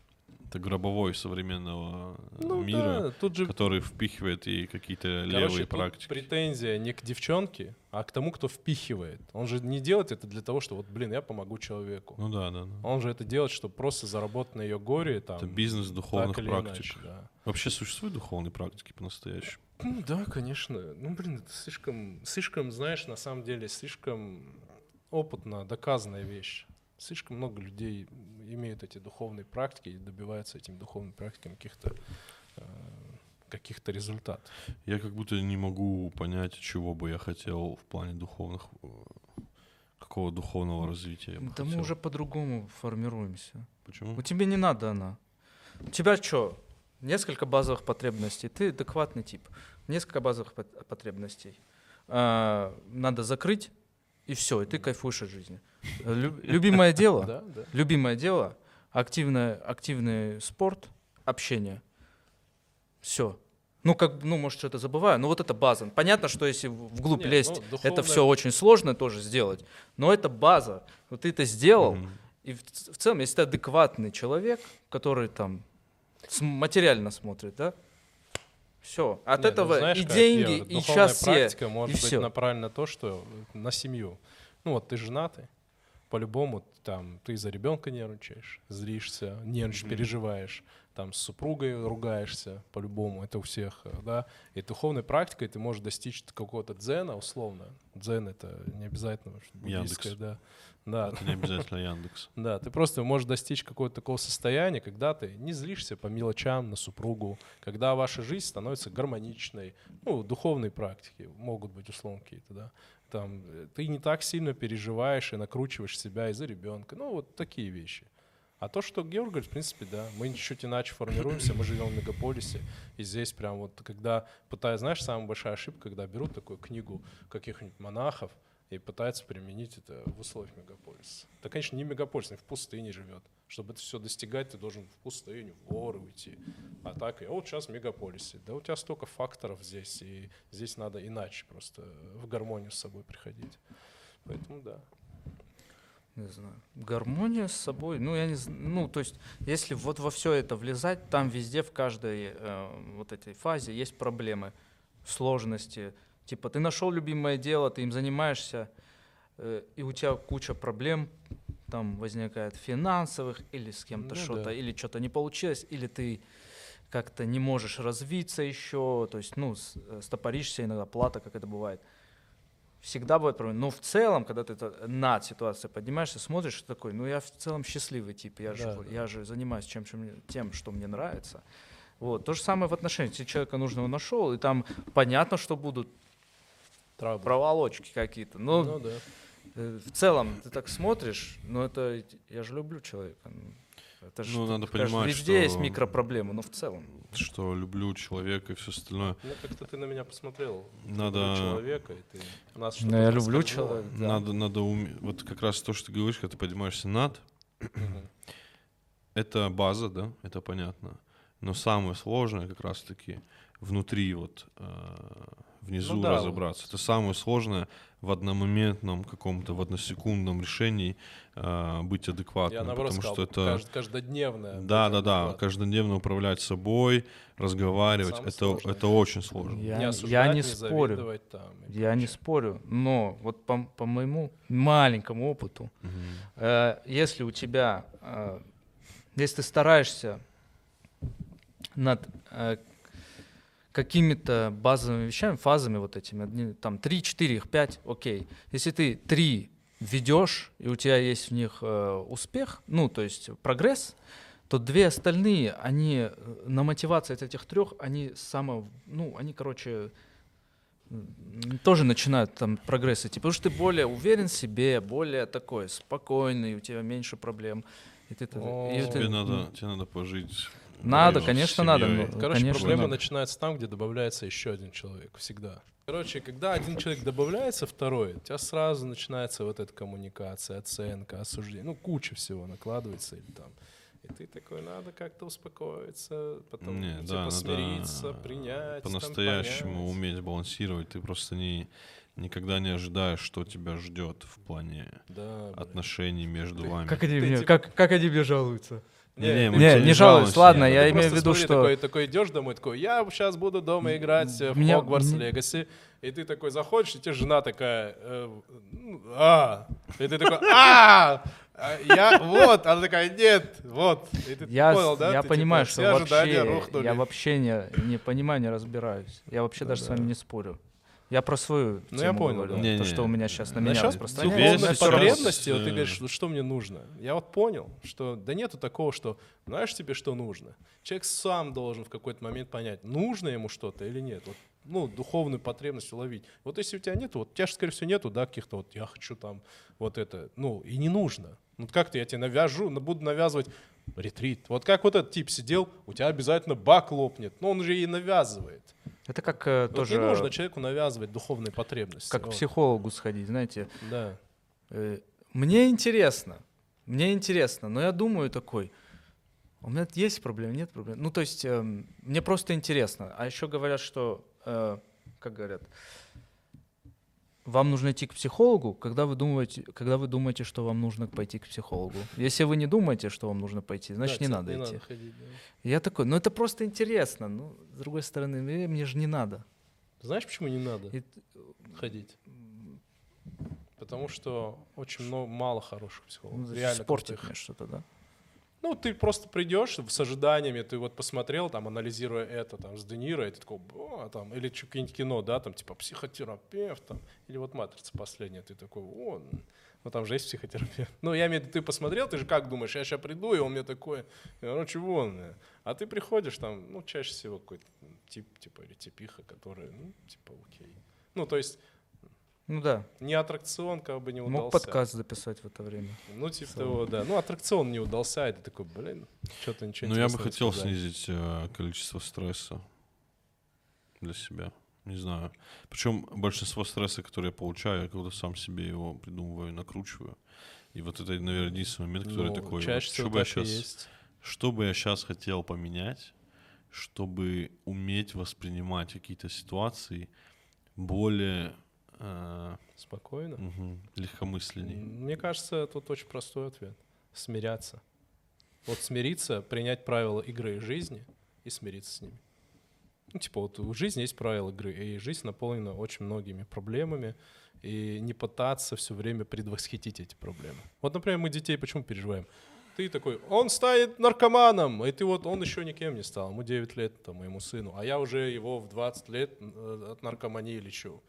это гробовой современного э, Ну, мира, да, тут же который впихивает и какие-то левые практики. претензия не к девчонке, а к тому, кто впихивает. Он же не делает это для того, что вот, блин, я помогу человеку. Ну да, да, да. Он же это делает, чтобы просто заработать на ее горе. Там, Это бизнес духовных практик. иначе, да. Вообще существуют духовные практики по-настоящему? Ну да, конечно. Ну, блин, это слишком, слишком, знаешь, на самом деле, слишком опытно доказанная вещь. Слишком много людей имеют эти духовные практики и добиваются этими духовными практиками каких-то э, каких-то результатов. Я как будто не могу понять, чего бы я хотел в плане духовных, э, какого духовного развития я бы Да мы хотел. уже по-другому формируемся. Почему? У тебя не надо она. У тебя что? Несколько базовых потребностей. Ты адекватный тип. Несколько базовых пот- потребностей. А, надо закрыть, и все, и ты кайфуешь от жизни. Лю- любимое дело, любимое дело, активное, активный спорт, общение. Все. Ну, как, ну, может, что-то забываю, но вот это база. Понятно, что если вглубь Не, лезть, ну, это духовное- все очень сложно тоже сделать, но это база. Вот ты это сделал, Мгм. и в, в целом, если ты адекватный человек, который там материально смотрит, да, все. От Не, ну, этого знаешь и как, деньги, Юра, и духовная сейчас все. практика может и быть всё. направлена на то, что на семью. Ну вот ты женатый, по-любому там ты за ребенка нервничаешь, злишься, нервничаешь, Мгм. переживаешь, там с супругой ругаешься, по-любому, это у всех, да. И духовной практикой ты можешь достичь какого-то дзена, условно. Дзен — это не обязательно буддийское, Яндекс. да. Да, Это не обязательно Яндекс. да, ты просто можешь достичь какого-то такого состояния, когда ты не злишься по мелочам на супругу, когда ваша жизнь становится гармоничной. Ну, духовные практики могут быть условно какие-то, да. Там, э, ты не так сильно переживаешь и накручиваешь себя из-за ребенка. Ну, вот такие вещи. А то, что Георг говорит, в принципе, да, мы чуть иначе формируемся, мы живем в мегаполисе, и здесь прям вот, когда пытаются, знаешь, самая большая ошибка, когда берут такую книгу каких-нибудь монахов, и пытается применить это в условиях мегаполиса. Да, конечно, не мегаполис, он в пустыне живет. Чтобы это все достигать, ты должен в пустыню, в горы уйти. А так, и вот сейчас в мегаполисе. Да у тебя столько факторов здесь, и здесь надо иначе просто в гармонию с собой приходить. Поэтому да. Не знаю. Гармония с собой. Ну, я не знаю. Ну, то есть, если вот во все это влезать, там везде, в каждой э, вот этой фазе есть проблемы, сложности. Типа, ты нашел любимое дело, ты им занимаешься, э, и у тебя куча проблем там возникает финансовых, или с кем-то Ну что-то, да. или что-то не получилось, или ты как-то не можешь развиться еще, то есть, ну, э, стопоришься иногда, плата, как это бывает. Всегда бывает проблемы. Но в целом, когда ты это над ситуацией поднимаешься, смотришь, ты такой, ну я в целом счастливый тип, я, же, Да, вот- да. я же занимаюсь чем, чем тем, что мне нравится. Вот. То же самое в отношениях. Если человека нужного нашел, и там понятно, что будут Трабл. проволочки какие-то. Но Ну да. э, в целом ты так смотришь, ну это я же люблю человека. ну, Это же Ну, надо понимать, везде есть что- микропроблемы, но в целом. Что люблю человека и все остальное. Ну, как-то ты на меня посмотрел. Надо- Люблю человека, и ты нас Ну, я люблю человека. да. Надо, надо уме- Вот как раз то, что ты говоришь, когда ты поднимаешься над, это база, да, это понятно. Но самое сложное как раз-таки внутри вот э, внизу Ну да, разобраться. Это самое сложное в одномоментном каком-то, в односекундном решении э, быть адекватным. Я наоборот потому сказал, что это... кажд- каждодневное. Да, да, да. Каждодневно управлять собой, разговаривать. Самое это, сложное. это очень сложно. Я, не я осуждать, не спорю. там Я не спорю, но вот по, по моему маленькому опыту, Мгм. э, если у тебя, э, если ты стараешься над э, какими-то базовыми вещами, фазами вот этими, там 3, 4, их 5, окей. Если ты 3 ведешь, и у тебя есть в них э, успех, ну, то есть прогресс, то две остальные, они э, на мотивации от этих трех, они само, ну, они, короче, тоже начинают там прогресс идти, потому что ты более уверен в себе, более такой спокойный, у тебя меньше проблем. И ты, О, и Тебе ты- надо, тебе надо пожить. Надо, конечно, надо, но- Короче, конечно, проблема да. начинается там, где добавляется еще один человек. Всегда. Короче, когда один человек добавляется, второй, у тебя сразу начинается вот эта коммуникация, оценка, осуждение. Ну, куча всего накладывается или там. И ты такой, надо как-то успокоиться, потом Не, типа, да, надо смириться, принять. там, По-настоящему уметь балансировать. Ты просто не, никогда не ожидаешь, что тебя ждет в плане Да, отношений между вами. Как они, Ты мне, типа- как, как они мне жалуются? Не, Не, Не, не жалуюсь, ладно, я имею в виду, что... Такой, такой идешь домой, такой, я сейчас буду дома играть в Меня- Hogwarts Legacy. И ты такой заходишь, и тебе жена такая, э, ну, а, и ты такой, а, а, я, вот, она такая, нет, вот. И ты Я, понял, да? я Ты, понимаю, типа, что вообще, я вообще не, не понимаю, не разбираюсь. Я вообще даже с вами не спорю. Я про свою Ну, я понял, говорю, да. то, что у меня сейчас на меня Насчет распространяется. Сейчас, потребности, вот ты говоришь, вот что мне нужно. Я вот понял, что да нету такого, что знаешь тебе, что нужно. Человек сам должен в какой-то момент понять, нужно ему что-то или нет. Вот, ну, духовную потребность уловить. Вот если у тебя нету, вот у тебя же, скорее всего, нету, да, каких-то вот я хочу там вот это, ну, и не нужно. Ну, как-то я тебе навяжу, на- буду навязывать ретрит. Вот как вот этот тип сидел, у тебя обязательно бак лопнет. Но он же и навязывает. Это как э, Вот тоже, не нужно человеку навязывать духовные потребности. как к Вот. психологу сходить, знаете. Да. Э, Мне интересно, мне интересно, но я думаю такой, у меня есть проблемы, нет проблем. Ну, то есть, эм, мне просто интересно. А еще говорят, что, э, как говорят, вам нужно идти к психологу, когда вы думаете, когда вы думаете, что вам нужно пойти к психологу. Если вы не думаете, что вам нужно пойти, значит Да, не тебе надо идти. ходить, да. Я такой, ну это просто интересно. Ну, с другой стороны, э, мне же не надо. Знаешь, почему не надо И- ходить? Потому что очень много, мало хороших психологов. ну, реально крутых. мне что-то, да? Ну, ты просто придешь с ожиданиями, ты вот посмотрел, там, анализируя это, там, с Де Ниро, и ты такой, о, там, или чё, какое-нибудь кино, да, там, типа, психотерапевт, там, или вот «Матрица» последняя, ты такой, о, ну, там же есть психотерапевт. Ну, я имею в виду, ты посмотрел, ты же как думаешь, я сейчас приду, и он мне такой, ну, чего он? э?» А ты приходишь, там, ну, чаще всего какой-то тип, типа, или типиха, который, ну, типа, окей. Ну, то есть, Ну да. не аттракцион как бы не удался. Мог подкаст записать в это время. Ну, типа того, да. Ну, аттракцион не удался, и ты такой, блин, что-то ничего Ну, я бы не хотел сказали». снизить э, количество стресса для себя. Не знаю. Причем большинство стресса, который я получаю, я когда сам себе его придумываю, накручиваю. И вот это, наверное, единственный момент, который Ну, такой, чаще вот, всего что бы я сейчас есть. что бы я сейчас хотел поменять, чтобы уметь воспринимать какие-то ситуации более э, Спокойно. мгм, легкомысленней. Мне кажется, тут очень простой ответ. Смиряться. Вот смириться, принять правила игры и жизни и смириться с ними. Ну, типа, вот у жизни есть правила игры, и жизнь наполнена очень многими проблемами, и не пытаться все время предвосхитить эти проблемы. Вот, например, мы детей почему переживаем? Ты такой, он станет наркоманом, и ты вот, он еще никем не стал, ему 9 лет, там, моему сыну, а я уже его в 20 лет э, от наркомании лечу.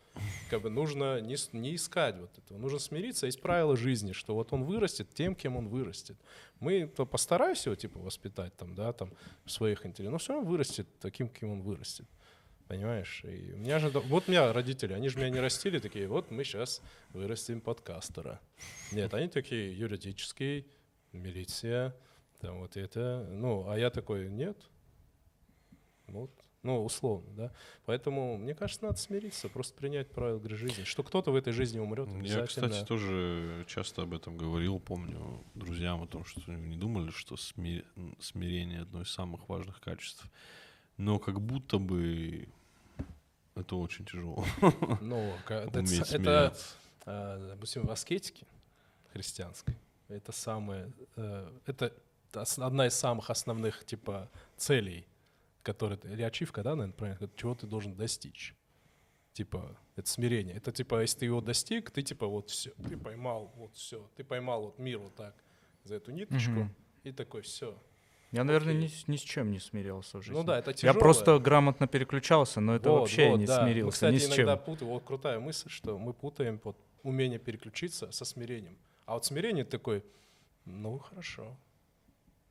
Как бы нужно не, не искать вот этого, нужно смириться, есть правила жизни, что вот он вырастет тем, кем он вырастет. Мы то постараемся его, типа, воспитать там, да, там, в своих интересах, но все равно вырастет таким, кем он вырастет. Понимаешь? И у меня же, вот у меня родители, они же меня не растили такие, вот мы сейчас вырастим подкастера. Нет, они такие юридический, милиция, там вот это. Ну, а я такой, нет. Вот. Ну, условно, да. Поэтому, мне кажется, надо смириться, просто принять правила игры жизни. Что кто-то в этой жизни умрет Я, кстати, тоже часто об этом говорил, помню друзьям о том, что не думали, что сми- м, смирение одно из самых важных качеств. Но как будто бы это очень тяжело. Ну, это, это, а, допустим, в аскетике христианской, это самое, э, это одна из самых основных, типа, целей, которые, или ачивка, да, наверное, правильно, чего ты должен достичь. Типа, это смирение. Это типа, если ты его достиг, ты типа вот все, ты поймал вот все, ты поймал вот мир вот так за эту ниточку, Мгм. и такой все. Я, наверное, ни, с- ни с чем не смирился в жизни. Ну да, это Я тяжело. просто грамотно переключался, но это Вот, вообще вот, не да. Мы, смирился кстати, ни с иногда чем. путаем. Вот крутая мысль, что мы путаем вот умение переключиться со смирением. А вот смирение такой, ну хорошо.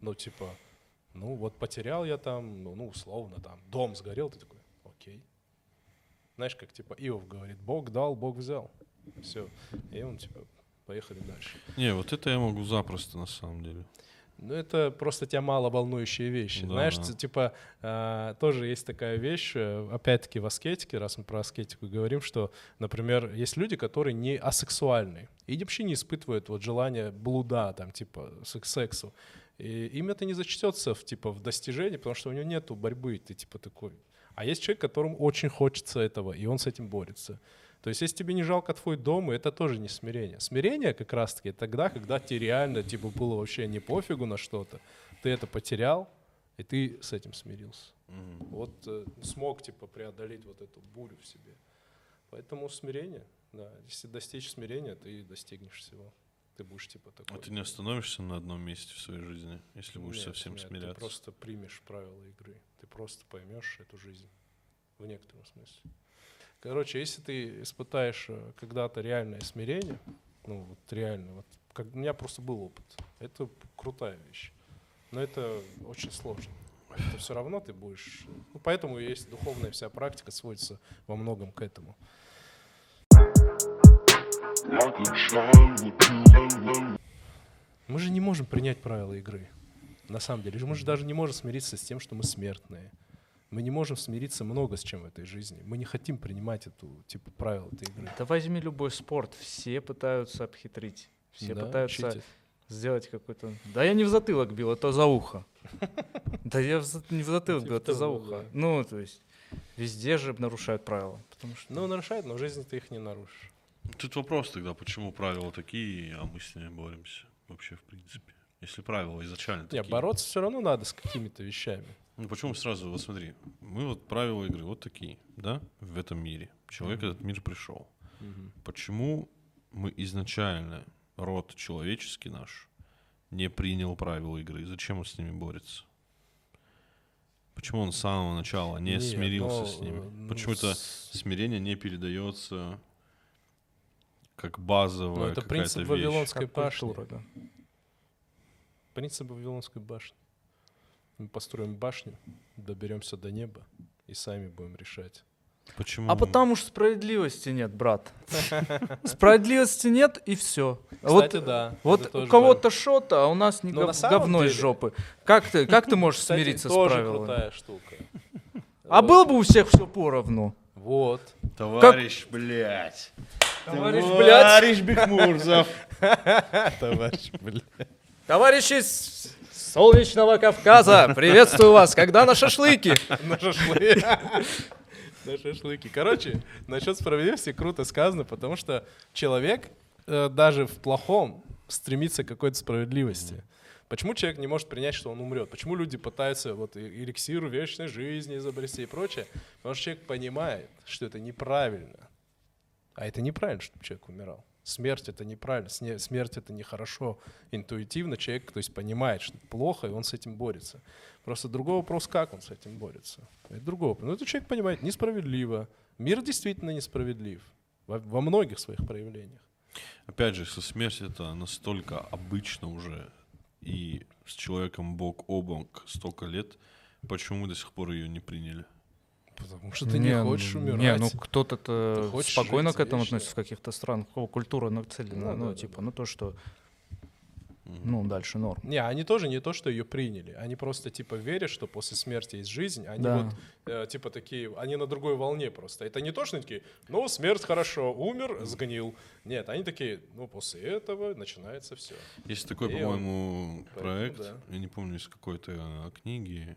Ну типа, Ну, вот потерял я там, ну, ну, условно, там, дом сгорел, ты такой, окей. Знаешь, как типа Иов говорит, Бог дал, Бог взял. Все. И он, типа, поехали дальше. Не, вот это я могу запросто на самом деле. Ну, это просто тебя мало волнующие вещи. Да, Знаешь, да. типа, а, тоже есть такая вещь, э, опять-таки в аскетике, раз мы про аскетику говорим, что, например, есть люди, которые не асексуальны и вообще не испытывают вот желания блуда, там, типа, к сексу. И им это не зачтется в, типа, в достижении, потому что у него нету борьбы, ты, типа, такой. А есть человек, которому очень хочется этого, и он с этим борется. То есть, если тебе не жалко твой дом, это тоже не смирение. Смирение как раз-таки тогда, когда тебе реально типа было вообще не пофигу на что-то, ты это потерял, и ты с этим смирился. Вот э, смог типа преодолеть вот эту бурю в себе. Поэтому смирение, да, если достичь смирения, ты достигнешь всего. Ты будешь типа такой. А ты не остановишься на одном месте в своей жизни, если будешь Нет, совсем нет, смиряться. Ты просто примешь правила игры. Ты просто поймешь эту жизнь. В некотором смысле. Короче, если ты испытаешь э, когда-то реальное смирение, ну вот реально, вот как, у меня просто был опыт. Это крутая вещь. Но это очень сложно. Это все равно ты будешь. Ну, поэтому есть духовная вся практика сводится во многом к этому. Мы же не можем принять правила игры. На самом деле, мы же даже не можем смириться с тем, что мы смертные. Мы не можем смириться много с чем в этой жизни. Мы не хотим принимать эту типа правила этой игры. Да возьми любой спорт, все пытаются обхитрить, все Да, пытаются читить. сделать какой-то... Да я не в затылок бил, это за ухо. Да я не в затылок бил, Типа это за того, ухо. Ну, то есть везде же нарушают правила. Потому что... Ну, нарушает, но в жизни ты их не нарушишь. Тут вопрос тогда, почему правила такие, а мы с ними боремся вообще в принципе. Если правила изначально такие. бороться все равно надо с какими-то вещами. Ну почему сразу, вот смотри, мы вот правила игры вот такие, да, в этом мире. Человек в этот мир пришел. Почему мы изначально, род человеческий наш, не принял правила игры? Зачем он с ними борется? Почему он с самого начала не Не, смирился но, с ними? э, ну, Почему это с- смирение не передается как базовая Ну, это принцип вещь? Вавилонской Как башни. культура, да. Принцип Вавилонской башни. Мы построим башню, доберемся до неба и сами будем решать. Почему? А потому что справедливости нет, брат. Справедливости нет, и все. Кстати, да. это Вот у кого-то что-то, а у нас не Но гов- на самом говно из жопы. Как ты, как ты можешь Кстати, смириться с правилами? крутая штука. А Вот. было бы у всех все поровну. Вот. Товарищ, блядь. Товарищ, блядь. Товарищ Бекмурзов. Товарищ, блин. Товарищи с солнечного Кавказа, приветствую вас. Когда на шашлыки? На шашлыки. На шашлыки. Короче, насчет справедливости круто сказано, потому что человек э, даже в плохом стремится к какой-то справедливости. Почему человек не может принять, что он умрет? Почему люди пытаются вот и- эликсир вечной жизни изобрести и прочее? Потому что человек понимает, что это неправильно. А это неправильно, чтобы человек умирал. Смерть это неправильно, смерть это нехорошо. Интуитивно человек, то есть понимает, что это плохо, и он с этим борется. Просто другой вопрос, как он с этим борется. Это другой вопрос. Но этот человек понимает, несправедливо. Мир действительно несправедлив во, во многих своих проявлениях. Опять же, со смерть это настолько обычно уже и с человеком бок о бок столько лет, почему мы до сих пор ее не приняли? Потому что ты не, хочешь ну, умирать. Не, ну кто-то хочешь спокойно жить к этому вечно. относится в каких-то странах. Культура нацелена, Ну, ну, да, да, типа, да. ну то, что, ну, дальше норм. Не, они тоже не то, что ее приняли. Они просто типа верят, что после смерти есть жизнь. Они Да. вот э, типа такие, они на другой волне просто. Это не то, что они такие, ну смерть хорошо, умер, сгнил. Нет, они такие, ну после этого начинается все. Есть такой, по-моему, проект, да. я не помню, из какой-то э, книги.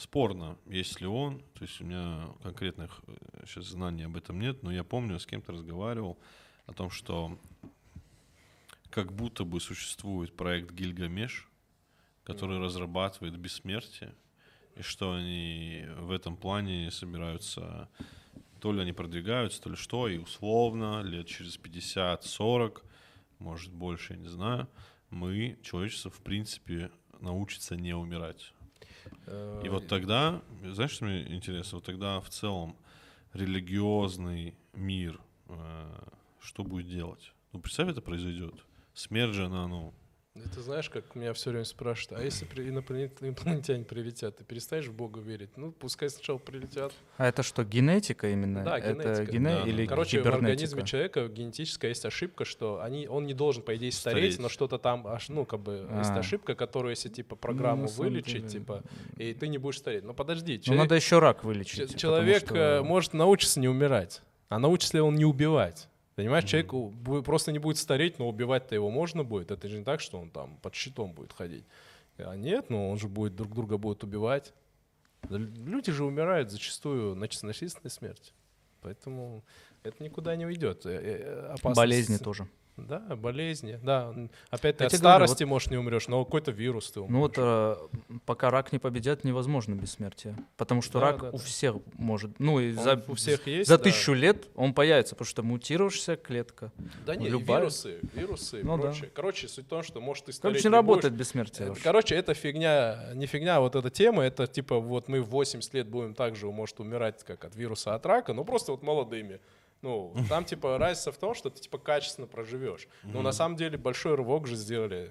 Спорно, есть ли он, то есть у меня конкретных сейчас знаний об этом нет, но я помню, с кем-то разговаривал о том, что как будто бы существует проект Гильгамеш, который разрабатывает бессмертие, и что они в этом плане собираются, то ли они продвигаются, то ли что, и условно лет через 50-40, может больше, я не знаю, мы, человечество, в принципе, научится не умирать. И вот тогда, знаешь, что мне интересно, вот тогда в целом религиозный мир, э, что будет делать? Ну, представь, это произойдет. Смерть же, она, ну, Это знаешь, как меня все время спрашивают, а если инопланетяне прилетят, ты перестанешь в Бога верить? Ну, пускай сначала прилетят. А это что, генетика именно? Да, это генетика. гене Да, или. Короче, в организме человека генетическая есть ошибка, что они, он не должен, по идее, стареть, Стареть. но что-то там, аж, ну, как бы, есть А. ошибка, которую, если, типа, Ну, программу самом вылечить, деле, типа, и ты не будешь стареть. Но подожди, Ну, человек, надо еще рак вылечить. потому человек что- э, может научиться не умирать, а научится ли он не убивать? Понимаешь, человек просто не будет стареть, но убивать-то его можно будет. Это же не так, что он там под щитом будет ходить. А нет, ну он же будет друг друга будет убивать. Люди же умирают зачастую нач- насильственной смертью. Поэтому это никуда не уйдет. Э, э, опасность- Болезни тоже. Да, болезни. Да, опять ты от тебе говорю, старости, может, не умрешь, но какой-то вирус ты умрешь. Ну вот э, пока рак не победят, невозможно бессмертие. Потому что Да, рак да, у да. всех может, ну и Он за, у всех есть. за да. тысячу лет он появится, потому что мутируешься клетка. Да нет, любая- вирусы, вирусы Ну да. прочее. Короче, суть в том, что может ты Короче, не работает будешь. бессмертие. Это. Короче, это фигня, не фигня, а вот эта тема, это типа вот мы в 80 лет будем также, может, умирать как от вируса, от рака, но просто вот молодыми. Ну, там типа разница в том, что ты типа качественно проживешь. Но на самом деле большой рывок же сделали.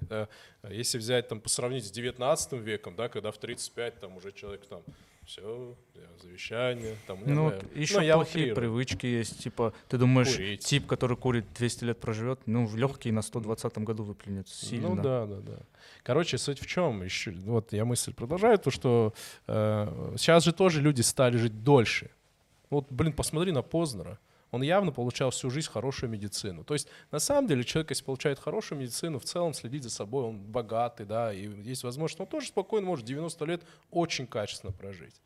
Если взять там по сравнить с 19 веком, да, когда в 35 там уже человек там все, завещание, там, Ну, знаю. еще Ну, я плохие утрирую. привычки есть. Типа, ты думаешь, Курить. тип, который курит 200 лет проживет, ну, в легкие на 120 году выплюнет сильно. Ну да, да, да. Короче, суть в чем? Еще, вот я мысль продолжаю, то что э, сейчас же тоже люди стали жить дольше. Вот, блин, посмотри на Познера. Он явно получал всю жизнь хорошую медицину. То есть, на самом деле, человек, если получает хорошую медицину, в целом следить за собой, он богатый, да, и есть возможность, он тоже спокойно может 90 лет очень качественно прожить.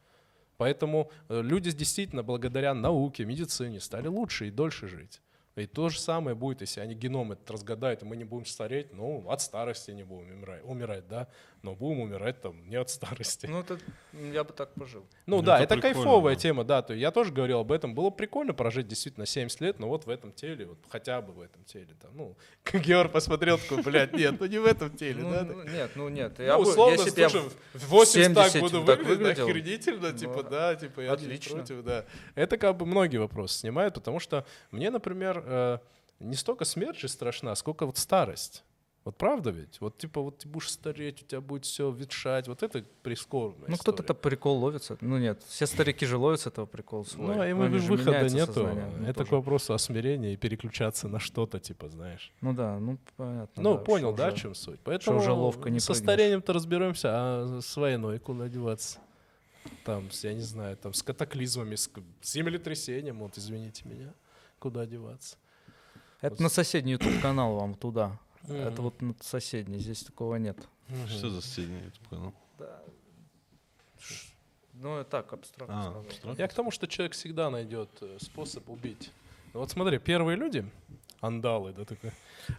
Поэтому э, люди действительно благодаря науке, медицине стали лучше и дольше жить. И то же самое будет, если они геном этот разгадают, и мы не будем стареть, ну, от старости не будем умирать, умирать да, но будем умирать там не от старости. Ну, это, я бы так пожил. Ну Ну, да, это это кайфовая да. тема, да. То я тоже говорил об этом. Было прикольно прожить действительно 70 лет, но вот в этом теле, вот хотя бы в этом теле. Там, ну, Георг посмотрел такой, блядь, нет, ну не в этом теле, Ну, да. ну, нет, ну нет. Ну, Я условно, если я слушай, в- в 80 так 70 буду выглядеть, выглядел, охренительно, типа, да, типа, я отлично. против, да. Это как бы многие вопросы снимают, потому что мне, например, э, не столько смерть же страшна, сколько вот старость. Вот правда ведь? Вот типа вот ты будешь стареть, у тебя будет все ветшать. Вот это прискорбная Ну, кто-то это прикол ловится. Ну, нет, все старики же ловят с этого прикол свой. Ну, а и Ну, они вы- же выхода нету. сознание, ну, это тоже. к вопросу о смирении и переключаться на что-то, типа, знаешь. Ну да, ну понятно. Ну, да, понял, да, уже. в чем суть. Поэтому уже ловко не со старением-то разберемся, а с войной куда деваться? Там, я не знаю, там, с катаклизмами, с, землетрясением, вот, извините меня, куда деваться. Это на соседний YouTube канал вам туда. Мгм. Это вот соседний, здесь такого нет. Мгм. Что за соседний YouTube канал? Ну, и так, абстрактно. А, абстрактно. Я к тому, что человек всегда найдет э, способ убить. Вот смотри, первые люди, андалы, да, такой,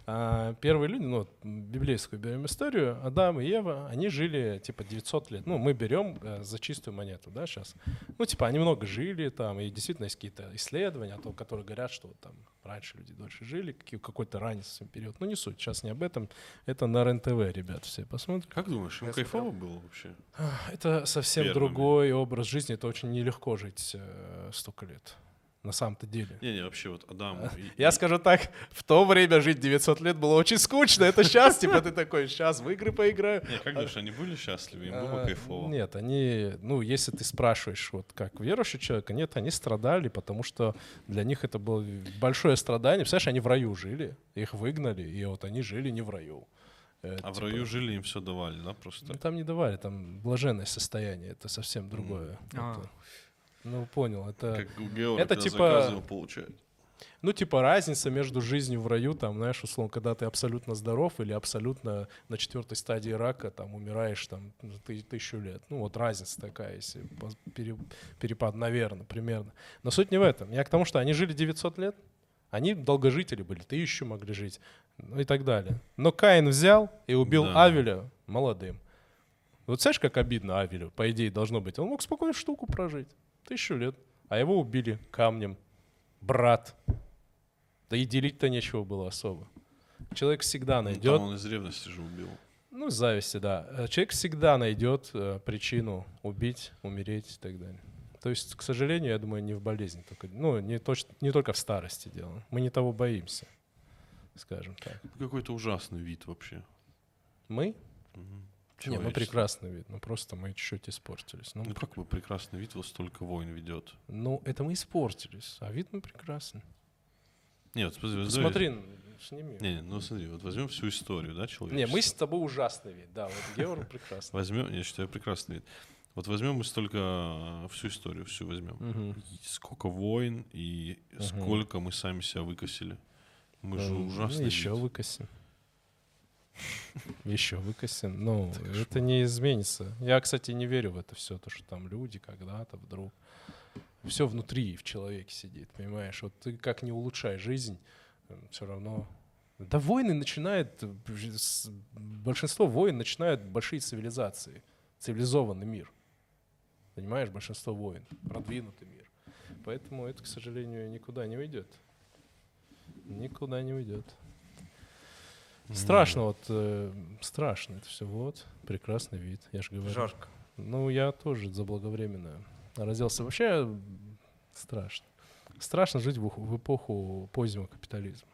а, первые люди, ну, библейскую берем историю, Адам и Ева, они жили, типа, 900 лет. Ну, мы берем э, за чистую монету, да, сейчас. Ну, типа, они много жили там, и действительно есть какие-то исследования, то, которые говорят, что вот там раньше люди дольше жили, какой-то ранний период. Ну, не суть, сейчас не об этом. Это на РЕН-ТВ, ребят, все посмотрят. Как думаешь, ему Я кайфово было вообще? Это совсем Первыми. другой образ жизни, это очень нелегко жить э, столько лет. На самом-то деле. Не-не, вообще вот Адам... и- Я и- скажу так, в то время жить 900 лет было очень скучно. Это сейчас, типа, ты такой, сейчас в игры поиграю. Не, как думаешь, они были счастливы? Им было А, кайфово? Нет, они, ну, если ты спрашиваешь, вот как верующий человека, нет, они страдали, потому что для них это было большое страдание. Представляешь, они в раю жили, их выгнали, и вот они жили не в раю. Э, А в типа, раю жили, им все давали, да, просто? ну, там не давали, там блаженное состояние, это совсем другое. А. Это- ну, понял, это... Как это типа- получает. Ну, типа разница между жизнью в раю, там, знаешь, условно, когда ты абсолютно здоров или абсолютно на четвертой стадии рака, там, умираешь, там, ты, тысячу лет. Ну, вот разница такая, если пере- перепад, наверное, примерно. Но суть не в этом. Я к тому, что они жили 900 лет, они долгожители были, тысячу могли жить, ну и так далее. Но Каин взял и убил Да. Авеля молодым. Вот знаешь, как обидно Авелю, по идее, должно быть. Он мог спокойно штуку прожить, тысячу лет, а его убили камнем брат. Да и делить-то нечего было особо. Человек всегда Ну, найдет, Там он из ревности же убил. ну, из зависти, да. Э, Человек всегда найдет э, причину убить, умереть и так далее. То есть, к сожалению, я думаю, не в болезни только, ну, не, точ- не только в старости дело. Мы не того боимся, скажем так. Какой-то ужасный вид вообще. Мы? Мгм. Не, ну прекрасный вид. Ну просто мы чуть-чуть испортились. Ну, Ну как бы прекрасный вид вот столько войн ведет. ну, это мы испортились. А вид мы прекрасный. Нет, смотри, Смотри, н- сними. Не, не, ну смотри, вот возьмем всю историю, да, Не, человечества. мы с тобой ужасный вид. Да, вот Георг прекрасный. Возьмем, я считаю, прекрасный вид. Вот возьмем мы столько э, всю историю, всю возьмем. Сколько войн и сколько мы сами себя выкосили. Мы же Ну, ужасный Еще выкосим. Еще выкосим. Ну, это не изменится. Я, кстати, не верю в это все, то, что там люди когда-то вдруг. Все внутри в человеке сидит, понимаешь? Вот ты как не улучшай жизнь, все равно. Да войны начинают, э, большинство войн начинают большие цивилизации, цивилизованный мир. Понимаешь, большинство войн, продвинутый мир. Поэтому это, к сожалению, никуда не уйдет. Никуда не уйдет. Страшно, вот э, страшно это все. Вот, прекрасный вид, я же говорю. Жарко. Ну, я тоже заблаговременно родился. Вообще страшно. Страшно жить в, в эпоху позднего капитализма.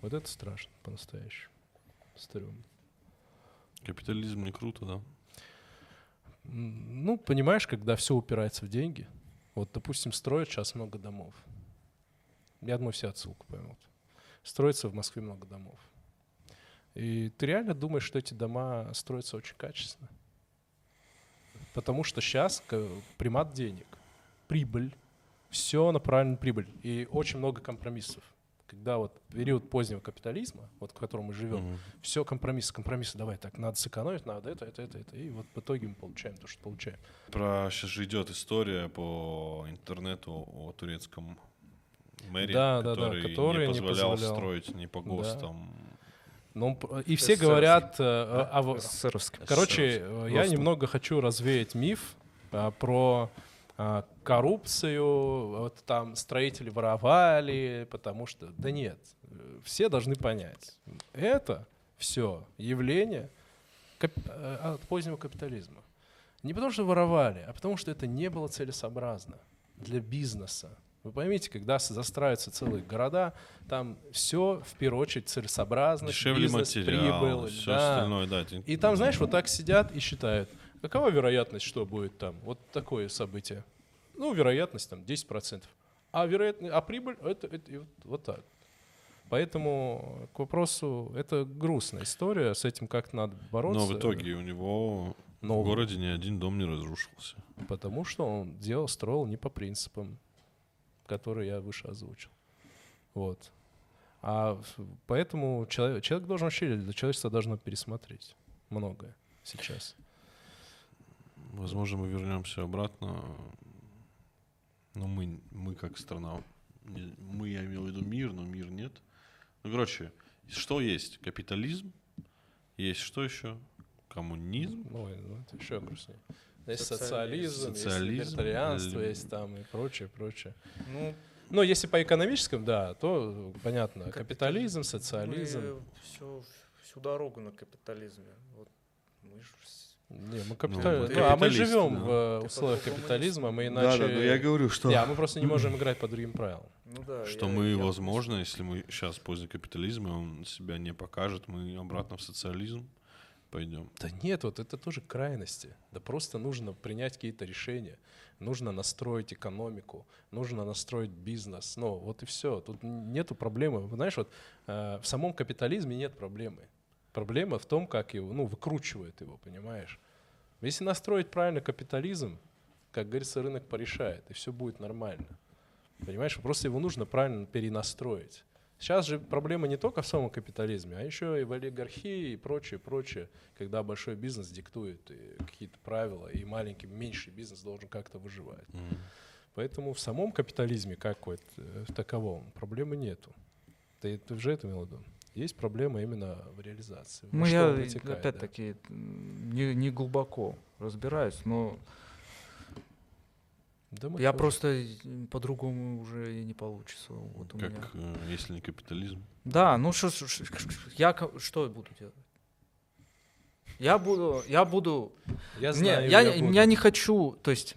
Вот это страшно по-настоящему. Стрёмно. Капитализм не круто, да? Ну, понимаешь, когда все упирается в деньги. Вот, допустим, строят сейчас много домов. Я думаю, все отсылку поймут. Строится в Москве много домов. И ты реально думаешь, что эти дома строятся очень качественно? Потому что сейчас примат денег, прибыль, все направлено на прибыль. И очень много компромиссов. Когда вот период позднего капитализма, вот в котором мы живем, Мгм. все компромиссы, компромиссы, давай так, надо сэкономить, надо это, это, это, это. И вот в итоге мы получаем то, что получаем. Про сейчас же идет история по интернету о турецком мэре, Да, да, да, который, который не не позволял позволял. строить ни по Да. ГОСТам. Но п- и все говорят, э, а во- СССРовский. короче, э, я немного хочу развеять миф а, про а, коррупцию, вот там строители воровали, потому что, да нет, все должны понять, это все явление кап- от позднего капитализма. Не потому что воровали, а потому что это не было целесообразно для бизнеса. Вы поймите, когда застраиваются целые города, там все в первую очередь целесообразность, Дешевле бизнес, материал, прибыль, все да. остальное, да. И там, знаешь, вот так сидят и считают, какова вероятность, что будет там, вот такое событие. Ну, вероятность там 10%. А, вероятно, а прибыль это, это вот, вот так. Поэтому к вопросу, это грустная история, с этим как надо бороться. Но в итоге у него Но в городе ни один дом не разрушился. Потому что он делал, строил не по принципам, которые я выше озвучил. Вот. А поэтому человек, человек должен вообще, для человечества должно пересмотреть многое сейчас. Возможно, мы вернемся обратно. Но мы, мы как страна, мы, я имел в виду мир, но мир нет. Ну, короче, что есть? Капитализм, есть что еще? Коммунизм, Ой, ну это еще грустнее. Есть Социализм. социализм, есть либертарианство, ли- есть там и прочее, прочее. Ну, Но если по экономическому, да, то понятно. Капитализм, социализм. все, всю дорогу на капитализме. Вот мы ж с- Не, мы Ну, капитали- мы ну, а мы живем да. в э, условиях капитализма, мы иначе... да, да, я говорю, что, Не, а мы просто не можем играть по другим правилам. Ну да. что я- мы, я- возможно, если мы сейчас поздний капитализм, и он себя не покажет, мы обратно в социализм пойдем. Да нет, вот это тоже крайности. Да просто нужно принять какие-то решения. Нужно настроить экономику, нужно настроить бизнес. Ну, вот и все. Тут нету проблемы. Знаешь, вот э, в самом капитализме нет проблемы. Проблема в том, как его, ну, выкручивает его, понимаешь? Если настроить правильно капитализм, как говорится, рынок порешает, и все будет нормально. Понимаешь, просто его нужно правильно перенастроить. Сейчас же проблема не только в самом капитализме, а еще и в олигархии и прочее, прочее, когда большой бизнес диктует какие-то правила, и маленький, меньший бизнес должен как-то выживать. Мгм. Поэтому в самом капитализме как вот э, в таковом проблемы нету. Ты, ты же это имел в виду? Есть проблема именно в реализации. Во Ну, что я да. опять-таки м, не, не глубоко разбираюсь, но Да я тоже. просто по-другому уже и не получится. Вот у Как, меня. э, если не капитализм? Да, ну что, я что я буду делать? Я буду, я буду, Я не, знаю, я, я не- буду. я не хочу, то есть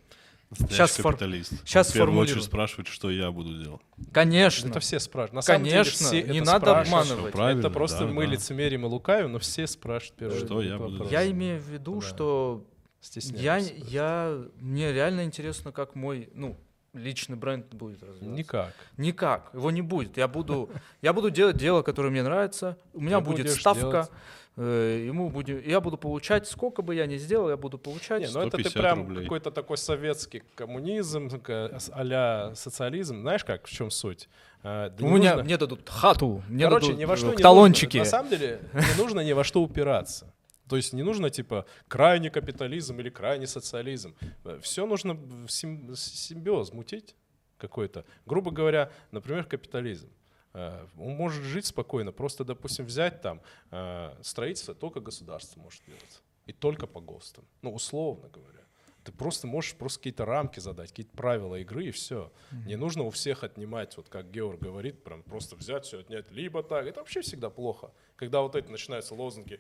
фор- капиталист. Он щас в первую очередь спрашивает, что я буду делать. Конечно. Это все спрашивают. На самом деле Конечно, все не это надо обманывать. Это просто да, мы да. лицемерим и лукавим, но все спрашивают первый Что я буду вопрос. Я имею в виду, Да. что я, Стесняюсь. я, мне реально интересно, как мой, ну, личный бренд будет развиваться. Никак. Никак, его не будет. Я буду, я буду делать дело, которое мне нравится. У меня Ты будет ставка. делать. э, ему будет, я буду получать, сколько бы я ни сделал, я буду получать. Не, ну это ты 150 прям какой-то такой советский коммунизм, а социализм. Знаешь как, в чем суть? А, да У меня нужно- мне дадут хату, мне Короче, дадут ни во что э, не талончики. нужно. На самом деле, не нужно ни во что упираться. То есть не нужно типа крайний капитализм или крайний социализм. Все нужно в сим- симбиоз мутить какой-то. Грубо говоря, например, капитализм. Э, Он может жить спокойно, просто, допустим, взять там э, строительство только государство может делать. И только по ГОСТам. Ну, условно говоря. Ты просто можешь просто какие-то рамки задать, какие-то правила игры, и все. Не нужно у всех отнимать, вот как Георг говорит, прям просто взять все отнять, либо так. Это вообще всегда плохо. Когда вот это начинаются лозунги,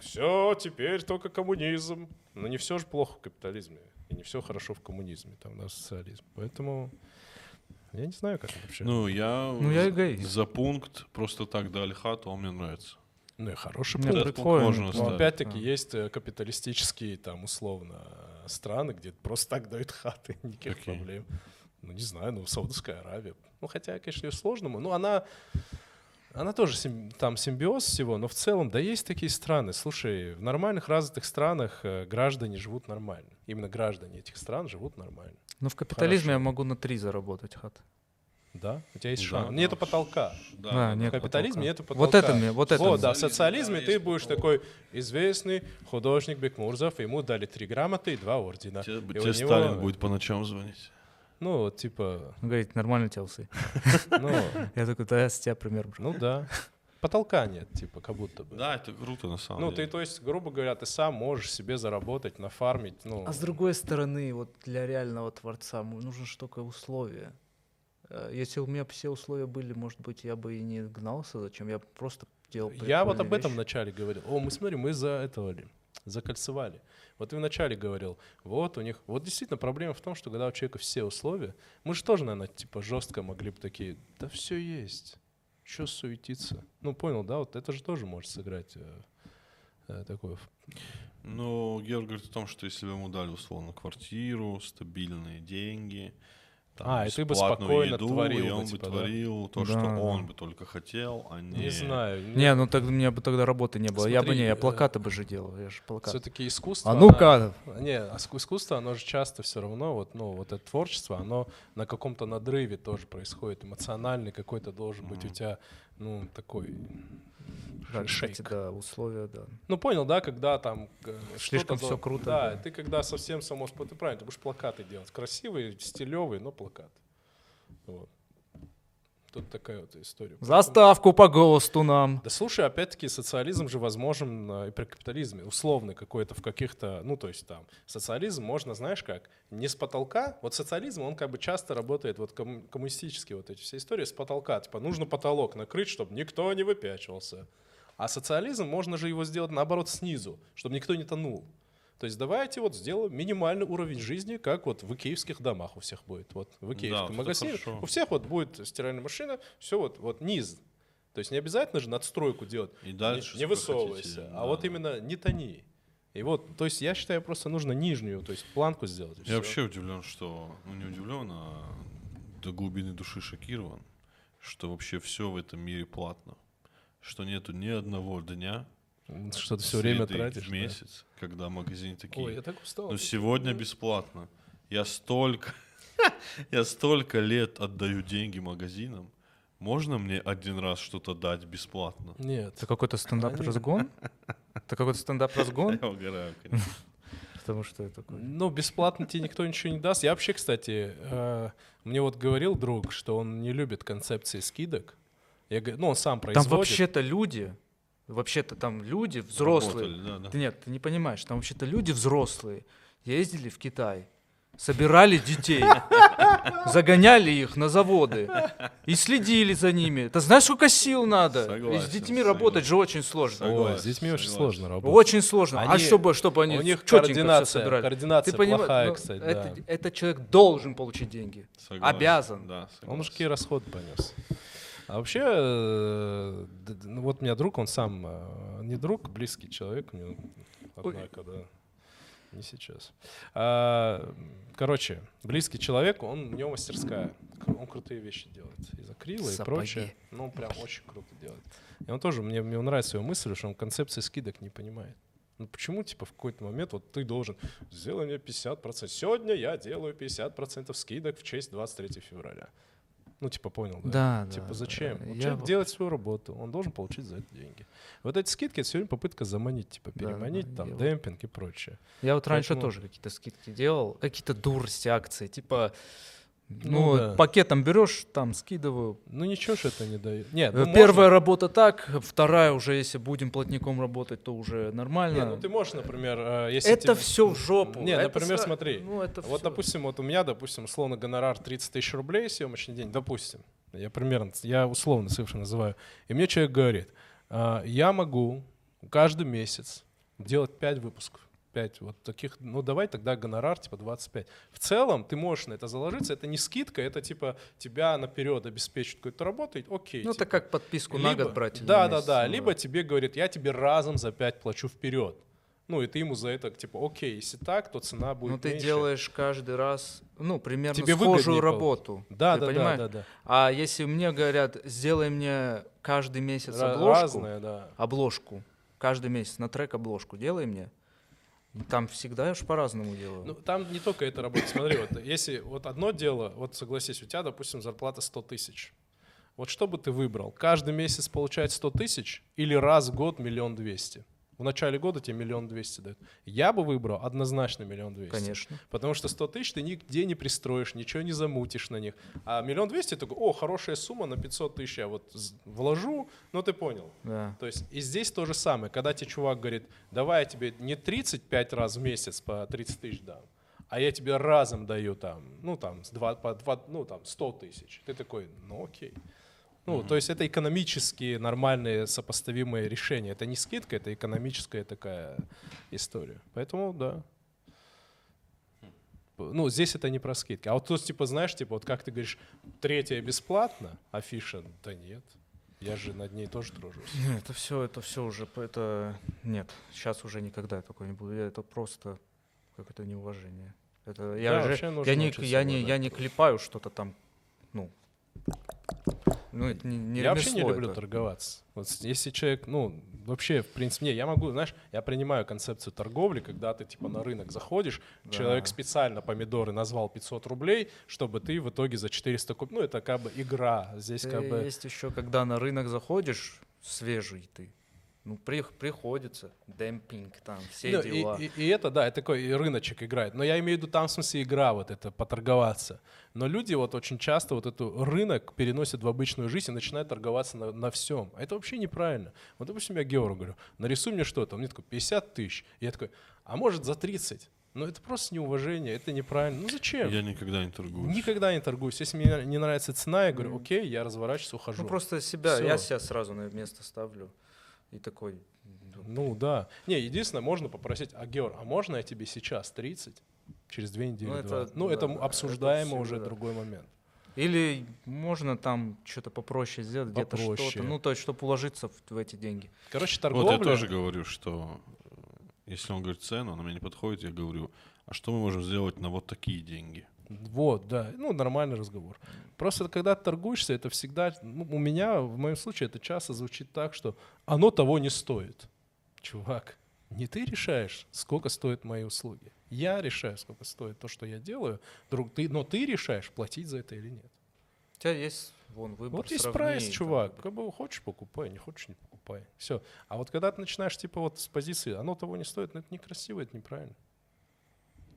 все, теперь только коммунизм. Но не все же плохо в капитализме. И не все хорошо в коммунизме, там, да, социализм. Поэтому я не знаю, как это вообще. Ну, Ну, я, Ну, я за- эгоист. за пункт просто так дали хату, он мне нравится. и хороший этот пункт. прикольно. можно Но оставить. опять-таки Да. есть э, капиталистические, там, условно, страны, где просто так дают хаты, никаких Какие? проблем. Ну, не знаю, ну, Саудовская Аравия. Ну, хотя, конечно, ее сложно. Ну, она, она тоже сим- там симбиоз всего, но в целом, да, есть такие страны. Слушай, в нормальных развитых странах э, граждане живут нормально. Именно граждане этих стран живут нормально. Но в капитализме Хорошо. я могу на три заработать хат. Да? У тебя есть Да, шанс. да. Нету потолка. Да, Да, нет В капитализме потолка. нету потолка. Вот это мне, вот это Вот, да, в Социализм, социализме да, ты будешь потолок. такой известный художник Бекмурзов, ему дали три грамоты и два ордена. Тебе, И тебе него- Сталин будет по ночам звонить. Ну, вот, типа, Он говорит, нормально у тебя усы. ну, Я такой, да, я с тебя пример брал. ну да. Потолка нет, типа, как будто бы. Да, это круто на самом Ну, ты, деле. то есть, грубо говоря, ты сам можешь себе заработать, нафармить, ну... А с другой стороны, вот для реального творца нужно же только условия. Э, Если у меня все условия были, может быть, я бы и не гнался, зачем? Я просто делал Я вот об этом вещи. вначале говорил. О, мы смотри, мы за этого ли, закольцевали. Вот ты вначале говорил, вот у них, вот действительно проблема в том, что когда у человека все условия, мы же тоже, наверное, типа жестко могли бы такие, да все есть, что суетиться. Ну, понял, да, вот это же тоже может сыграть э, э, такое. Ну, Георг говорит о том, что если бы ему дали условно квартиру, стабильные деньги, там, А, и ты бы спокойно еду, творил и он бы типа, да? творил то, Да, что да. он бы только хотел, а не... Не знаю. Не, ну тогда у меня бы тогда работы не было. я бы Смотри, не, я э, плакаты бы же делал. Я же плакат. Все-таки искусство. А оно- ну-ка! Не, а ск- искусство, оно же часто все равно, вот, ну, вот это творчество, оно на каком-то надрыве тоже происходит. Эмоциональный какой-то должен быть у Мгм. тебя, ну, такой Да, ш- кстати, да, условия, да. Ну, понял, да, когда там... э, Слишком всё круто, Да, да. ты когда совсем само... Ты правильно, ты будешь плакаты делать. Красивые, стилевые, но плакаты. Вот. Тут такая вот история. Заставку по ГОСТу нам. Да слушай, опять-таки социализм же возможен э, и при капитализме, условный какой-то в каких-то, ну то есть там социализм можно, знаешь как, не с потолка, вот социализм, он как бы часто работает, вот комму- коммунистические вот эти все истории с потолка, типа нужно потолок накрыть, чтобы никто не выпячивался. А социализм можно же его сделать наоборот снизу, чтобы никто не тонул. То есть давайте вот сделаем минимальный уровень жизни, как вот в икеевских домах у всех будет. Вот в икеевском это магазине у всех вот будет стиральная машина, все вот, вот низ. То есть не обязательно же надстройку делать, И не- дальше, не, сколько высовывайся, хотите, а да. вот именно не тони. И вот, то есть я считаю, просто нужно нижнюю, то есть планку сделать. Я всё. вообще удивлен, что... Ну, не удивлен, а до глубины души шокирован, что вообще все в этом мире платно. Что нету ни одного дня, Что ты все время тратишь. в да. месяц, когда магазины такие. Ой, я так устал. Ну, сегодня бесплатно. Я столько, я столько лет отдаю деньги магазинам. Можно мне один раз что-то дать бесплатно? Нет. Это какой-то стендап-разгон? Это какой-то стендап-разгон? Я угораю, конечно. Потому что это. Ну, бесплатно тебе никто ничего не даст. Я вообще, кстати, э, мне вот говорил друг, что он не любит концепции скидок. Я говорю, ну, он сам Там производит. вообще-то люди, вообще-то там люди взрослые. Работали, да, да. Ты нет, ты не понимаешь, там вообще-то люди взрослые ездили в Китай, собирали детей, загоняли их на заводы и следили за ними. Ты знаешь, сколько сил надо? И с Согласен, детьми работать же очень сложно. Согласен, Ой, с детьми очень согласен. сложно работать. Очень сложно. а Они- чтобы, чтобы они у них координация, собирали? координация Ты понимаешь, плохая, ну, кстати, это, да. этот человек должен получить деньги. Согласен, Обязан. Да, Он согласен. какие расходы понес. А вообще, э, ну вот у меня друг, он сам э, не друг, близкий человек, него, однако, да, не сейчас. А, короче, близкий человек, он, у него мастерская, он крутые вещи делает, из акрила и Сапоги. прочее. Ну, прям очень круто делает. И он тоже, мне, мне нравится его мысль, что он концепции скидок не понимает. Ну почему, типа, в какой-то момент вот ты должен, сделай мне 50%. Сегодня я делаю 50% скидок в честь 23 февраля. Ну, типа, понял, да? Да, Типа, да, зачем? да. Вот Я человек вот- делает свою работу, он должен получить за это деньги. Вот эти скидки — это сегодня попытка заманить, типа, Да, да, переманить, я там, вот- демпинг и прочее. Я вот раньше Поэтому- тоже какие-то скидки делал, какие-то дурости, акции, типа, Ну ну, да. пакетом берешь, там скидываю. Ну, ничего ж это не дает. Нет, Э, ну, Первая можно. работа так, вторая уже, если будем плотником работать, то уже нормально. Не, ну ты можешь, например, э, если это тебе- все в жопу. Не, Это например, ска- смотри. Ну, это Вот, всё. допустим, вот у меня, допустим, условно гонорар 30 тысяч рублей съемочный день, допустим. Я примерно, я условно совершенно называю. И мне человек говорит, «А, я могу каждый месяц делать 5 выпусков. 5 вот таких, ну давай тогда гонорар типа 25. В целом ты можешь на это заложиться, это не скидка, это типа тебя наперед обеспечит какой-то работой, окей. Ну, типа. это как подписку на Либо- год брать. Да, на да, да. Либо тебе говорит, я тебе разом за 5 плачу вперед. Ну, и ты ему за это, типа, окей, если так, то цена будет Ну, ты меньше. делаешь каждый раз, ну, примерно Тебе схожую работу. Да, да, да, понимаешь? да, да. А если мне говорят, сделай мне каждый месяц Ра- обложку, Разное, да. обложку, каждый месяц на трек обложку делай мне, там всегда я ж по-разному делаю. Ну, там не только это работает. Смотри, вот если вот одно дело, вот согласись, у тебя, допустим, зарплата 100 тысяч. Вот что бы ты выбрал? Каждый месяц получать 100 тысяч или раз в год миллион двести? В начале года тебе миллион двести дают. Я бы выбрал однозначно миллион двести. Конечно. Потому что 100 тысяч ты нигде не пристроишь, ничего не замутишь на них. А миллион двести такой, о, хорошая сумма на 500 тысяч, я вот вложу, ну ты понял. Да. То есть и здесь то же самое. Когда тебе чувак говорит, давай я тебе не 35 раз в месяц по 30 тысяч дам, а я тебе разом даю там, ну там, с два, по два, ну там 100 тысяч. Ты такой, ну окей. Ну, то есть это экономически нормальные сопоставимые решения. Это не скидка, это экономическая такая история. Поэтому, да. Ну, здесь это не про скидки. А вот тут, типа, знаешь, типа, вот как ты говоришь, третья бесплатно, афиша, да нет. Я же над ней тоже тружусь. Не, Это все, это все уже, это нет, сейчас уже никогда такое не буду. Это просто какое-то неуважение. Это я Да, же, я не, я не, я не клепаю что-то там, ну, ну это не, не я вообще не люблю это. торговаться. Вот если человек, ну, вообще, в принципе, не, я могу, знаешь, я принимаю концепцию торговли, когда ты, типа, на рынок заходишь, человек Да. специально помидоры назвал 500 рублей, чтобы ты в итоге за 400 купил. Ну, это как бы игра. Здесь Ты как бы... Есть еще, когда на рынок заходишь, свежий ты. Ну, при, приходится. Демпинг там, все Ну, и, дела. и- и это, да, это такой и рыночек играет. Но я имею в виду там, в смысле, игра вот это, поторговаться. Но люди вот очень часто вот эту рынок переносят в обычную жизнь и начинают торговаться на, на всем. А это вообще неправильно. Вот, допустим, я Георгу говорю, нарисуй мне что-то. Он мне такой, 50 тысяч. И я такой, а может за 30? Ну, это просто неуважение, это неправильно. Ну, зачем? Я никогда не торгуюсь. Никогда не торгуюсь. Если мне не нравится цена, я говорю, окей, я разворачиваюсь, ухожу. Ну, просто себя, я Всё. себя сразу на место ставлю. И такой, ну, Ну да. Не, единственное, можно попросить, а Георг, а можно я тебе сейчас 30? Через две недели, Ну, это- ну, да, это да, м- это обсуждаемо уже всегда. другой момент. Или можно там что-то попроще сделать, где-то что-то. Ну, то есть, чтобы уложиться в, в эти деньги. Короче, Вот торговля... я тоже говорю, что э, если он говорит цену, она мне не подходит, я говорю, а что мы можем сделать на вот такие деньги? Вот, да. Ну, нормальный разговор. Просто когда ты торгуешься, это всегда... ну, у меня, в моем случае, это часто звучит так, что оно того не стоит. Чувак, не ты решаешь, сколько стоят мои услуги. Я решаю, сколько стоит то, что я делаю. Друг, ты, но ты решаешь, платить за это или нет. У тебя есть, вон, выбор Вот есть прайс, чувак. как бы. Хочешь, покупай, не хочешь, не покупай. Все. А вот когда ты начинаешь, типа, вот с позиции, оно того не стоит, ну это некрасиво, это неправильно.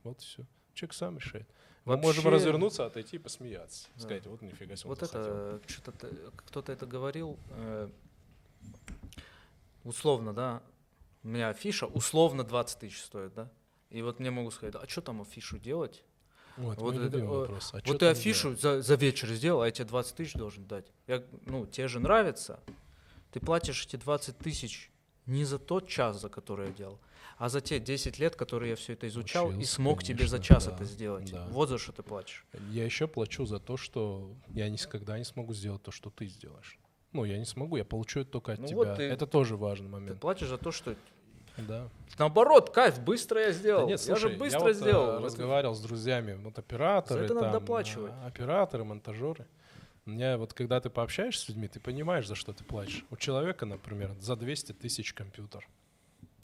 Вот все. Человек сам решает. Мы можем развернуться, отойти и посмеяться. Да. Сказать, вот нифига себе. Вот захотел». это, что-то кто-то это говорил, э, условно, да, у меня афиша условно 20 тысяч стоит, да, и вот мне могут сказать, а что там афишу делать? Вот, Вот это, э, вопрос. А Вот ты афишу за, за вечер сделал, а я тебе 20 тысяч должен дать. Я, ну, тебе же нравится. Ты платишь эти 20 тысяч не за тот час, за который я делал, а за те 10 лет, которые я все это изучал и Учился, смог тебе за конечно, час да, это сделать. да. Вот за что ты платишь. Я еще плачу за то, что я никогда не смогу сделать то, что ты сделаешь. Ну, я не смогу, я получу это только от Ну тебя. вот ты- Это тоже важный Ты момент. платишь за то, что... Да. Наоборот, кайф, быстро я Да сделал. нет, я слушай, же быстро вот, э, сделал. Разговаривал с друзьями, вот операторы, это надо там, доплачивать. операторы, монтажеры. Меня вот когда ты пообщаешься с людьми, ты понимаешь, за что ты платишь. У человека, например, за 200 тысяч компьютер.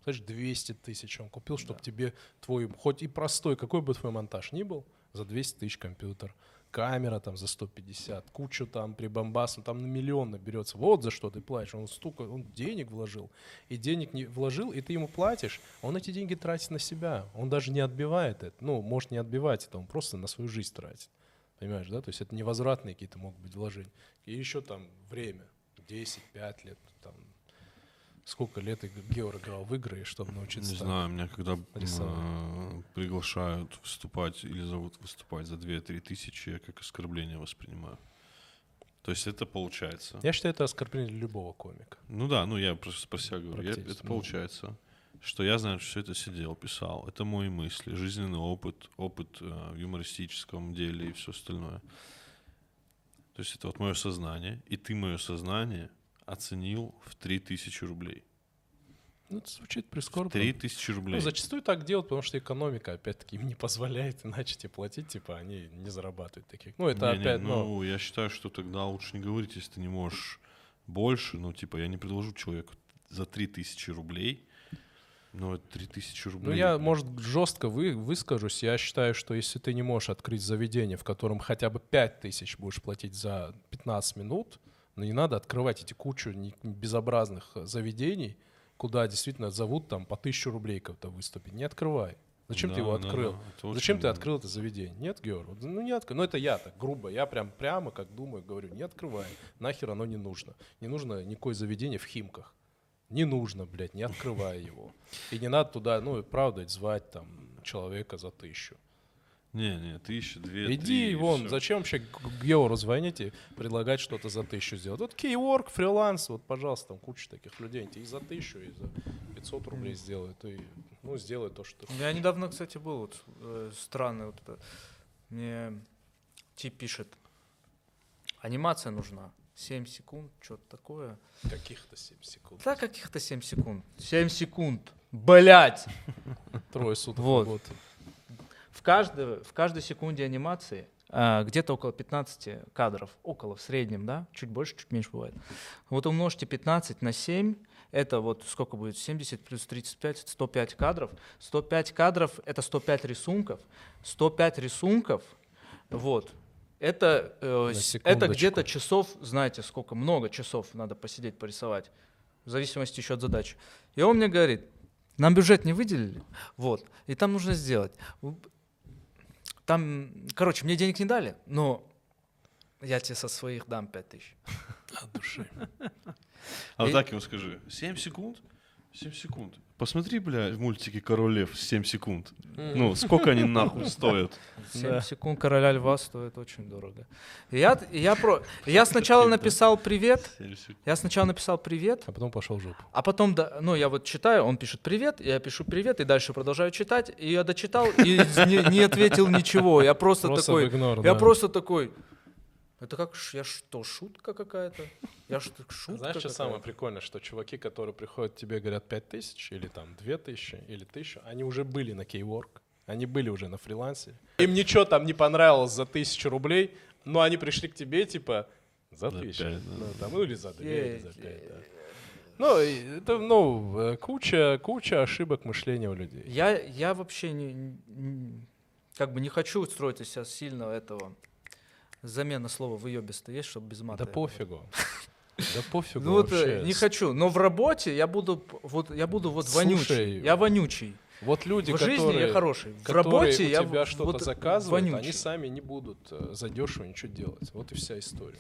Знаешь, 200 тысяч он купил, чтобы тебе твой, хоть и простой, какой бы твой монтаж ни был, за 200 тысяч компьютер. Камера там за 150, кучу там прибамбасом, там на миллион наберется. Вот за что ты платишь. Он столько, он денег вложил. И денег не вложил, и ты ему платишь, он эти деньги тратит на себя. Он даже не отбивает это. Ну, может не отбивать это, он просто на свою жизнь тратит. Понимаешь, да? То есть это невозвратные какие-то могут быть вложения. И еще там время, 10-5 лет, там, сколько лет и Геор играл в игры, чтобы научиться Не знаю, меня когда рисовать. приглашают выступать или зовут выступать за 2-3 тысячи, я как оскорбление воспринимаю. То есть это получается. Я считаю, это оскорбление для любого комика. Ну да, ну я просто про себя говорю. Я- это ну. получается, что я, знаю, все это сидел, писал. Это мои мысли, жизненный опыт, опыт э, в юмористическом деле и все остальное. То есть это вот мое сознание, и ты мое сознание оценил в 3000 рублей. Ну, это звучит прискорбно. 3000 рублей. Ну, зачастую так делают, потому что экономика, опять-таки, им не позволяет иначе тебе платить, типа, они не зарабатывают таких. Ну, это Не-не, опять, ну, ну, я считаю, что тогда лучше не говорить, если ты не можешь больше. Ну, типа, я не предложу человеку за 3000 рублей. Ну, это 3000 рублей. Ну, я, может, жестко вы, выскажусь. Я считаю, что если ты не можешь открыть заведение, в котором хотя бы 5 тысяч будешь платить за 15 минут, ну, не надо открывать эти кучу безобразных э, заведений, куда действительно зовут там по 1000 рублей кого-то выступить. Не открывай. Зачем ты Да, его да, открыл? да, очень, Зачем ты да. открыл это заведение? Нет, Георг? Ну, не открыл. Ну, это я так, грубо. Я прям прямо, как думаю, говорю, не открывай. Нахер оно не нужно. Не нужно никакое заведение в Химках. Не нужно, блядь, не открывай его. И не надо туда, ну, правда, звать там человека за тысячу. Не, не, тысяча, две, Иди три, и вон, всё. зачем вообще Геору звоните, предлагать что-то за тысячу сделать? Вот кейворк, фриланс, вот, пожалуйста, там куча таких людей. И за тысячу, и за 500 рублей сделают. И, ну, сделай то, что ты Я недавно, кстати, был вот э, странный вот это. Мне тип пишет, анимация нужна. 7 секунд, что-то такое. Каких-то 7 секунд. Да, каких-то 7 секунд. 7 секунд. Блять! Трое суток Вот. работы. В каждой, в каждой секунде анимации а, где-то около 15 кадров. Около, в среднем, да? Чуть больше, чуть меньше бывает. Вот умножьте 15 на 7, это вот сколько будет? 70 плюс 35, 105 кадров. 105 кадров — это 105 рисунков. 105 рисунков, вот, это, э, это где-то часов, знаете, сколько, много часов надо посидеть, порисовать. В зависимости еще от задачи. И он мне говорит, нам бюджет не выделили, вот, и там нужно сделать. Там, короче, мне денег не дали, но я тебе со своих дам 5 тысяч. От души. А вот И- так ему скажи. 7 секунд? 7 секунд. Посмотри, бля, в мультике «Король лев» 7 секунд. Ну, сколько они нахуй стоят? 7 Да. секунд короля льва стоит очень дорого. Я, я, про, я сначала написал привет, 7 секунд. я сначала написал привет, А потом пошел в жопу. а потом, да, ну, я вот читаю, он пишет привет, я пишу привет, и дальше продолжаю читать, и я дочитал, и не, не ответил ничего. Я просто, Просто такой, игнор, я да. просто такой, это как, я что, шутка какая-то? Я что, шутка Знаешь, что самое прикольное, что чуваки, которые приходят к тебе, говорят 5 тысяч, или там 2 тысячи, или тысячу, они уже были на кейворк, они были уже на фрилансе. Им ничего там не понравилось за тысячу рублей, но они пришли к тебе, типа, за тысячу. Ну, там, ну, или за две, или за пять, да. Ну, это, ну, э, куча, куча ошибок мышления у людей. Я, я вообще не, не- как бы не хочу строить из себя сильно этого. Замена слова выебисто есть, чтобы без мата. Да пофигу. Да пофигу Ну вот э, вообще. не хочу, но в работе я буду вот я буду вот Слушай, вонючий. Я вонючий. Вот люди, в жизни которые... я хороший. В работе у я тебя в- что-то вот заказывают, они вонючий. сами не будут э, задешево ничего делать. Вот и вся история.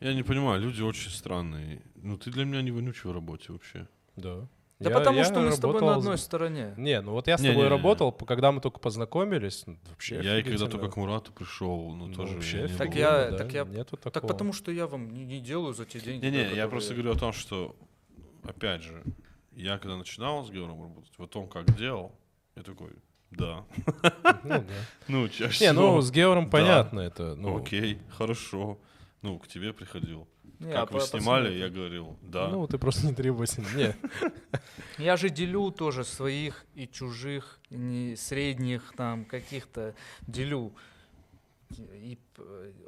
Я не понимаю, люди очень странные. Ну, ты для меня не вонючий в работе вообще. Да. Да Я- потому я что мы с тобой на одной стороне. Не, ну вот я с Не-не-не. тобой работал, п- когда мы только познакомились, ну, вообще Я и когда только к Мурату пришел, ну, Ну, тоже вообще не Так было. я- офигенно, так да, я- Нету Так такого. потому что я вам не, не делаю за те деньги. Не-не, да, я просто говорю о том, что, опять же, я когда начинал с Георгом работать, в том, как делал, я такой, да. Ну, да. Ну, чаще Не, ну с Геором Да. понятно это. Ну, окей, хорошо. Ну, к тебе приходил. Не, как а вы снимали, я говорил, да. Ну, ты просто не требовательный. Не, Я же делю тоже своих и чужих, не средних там каких-то делю. И п-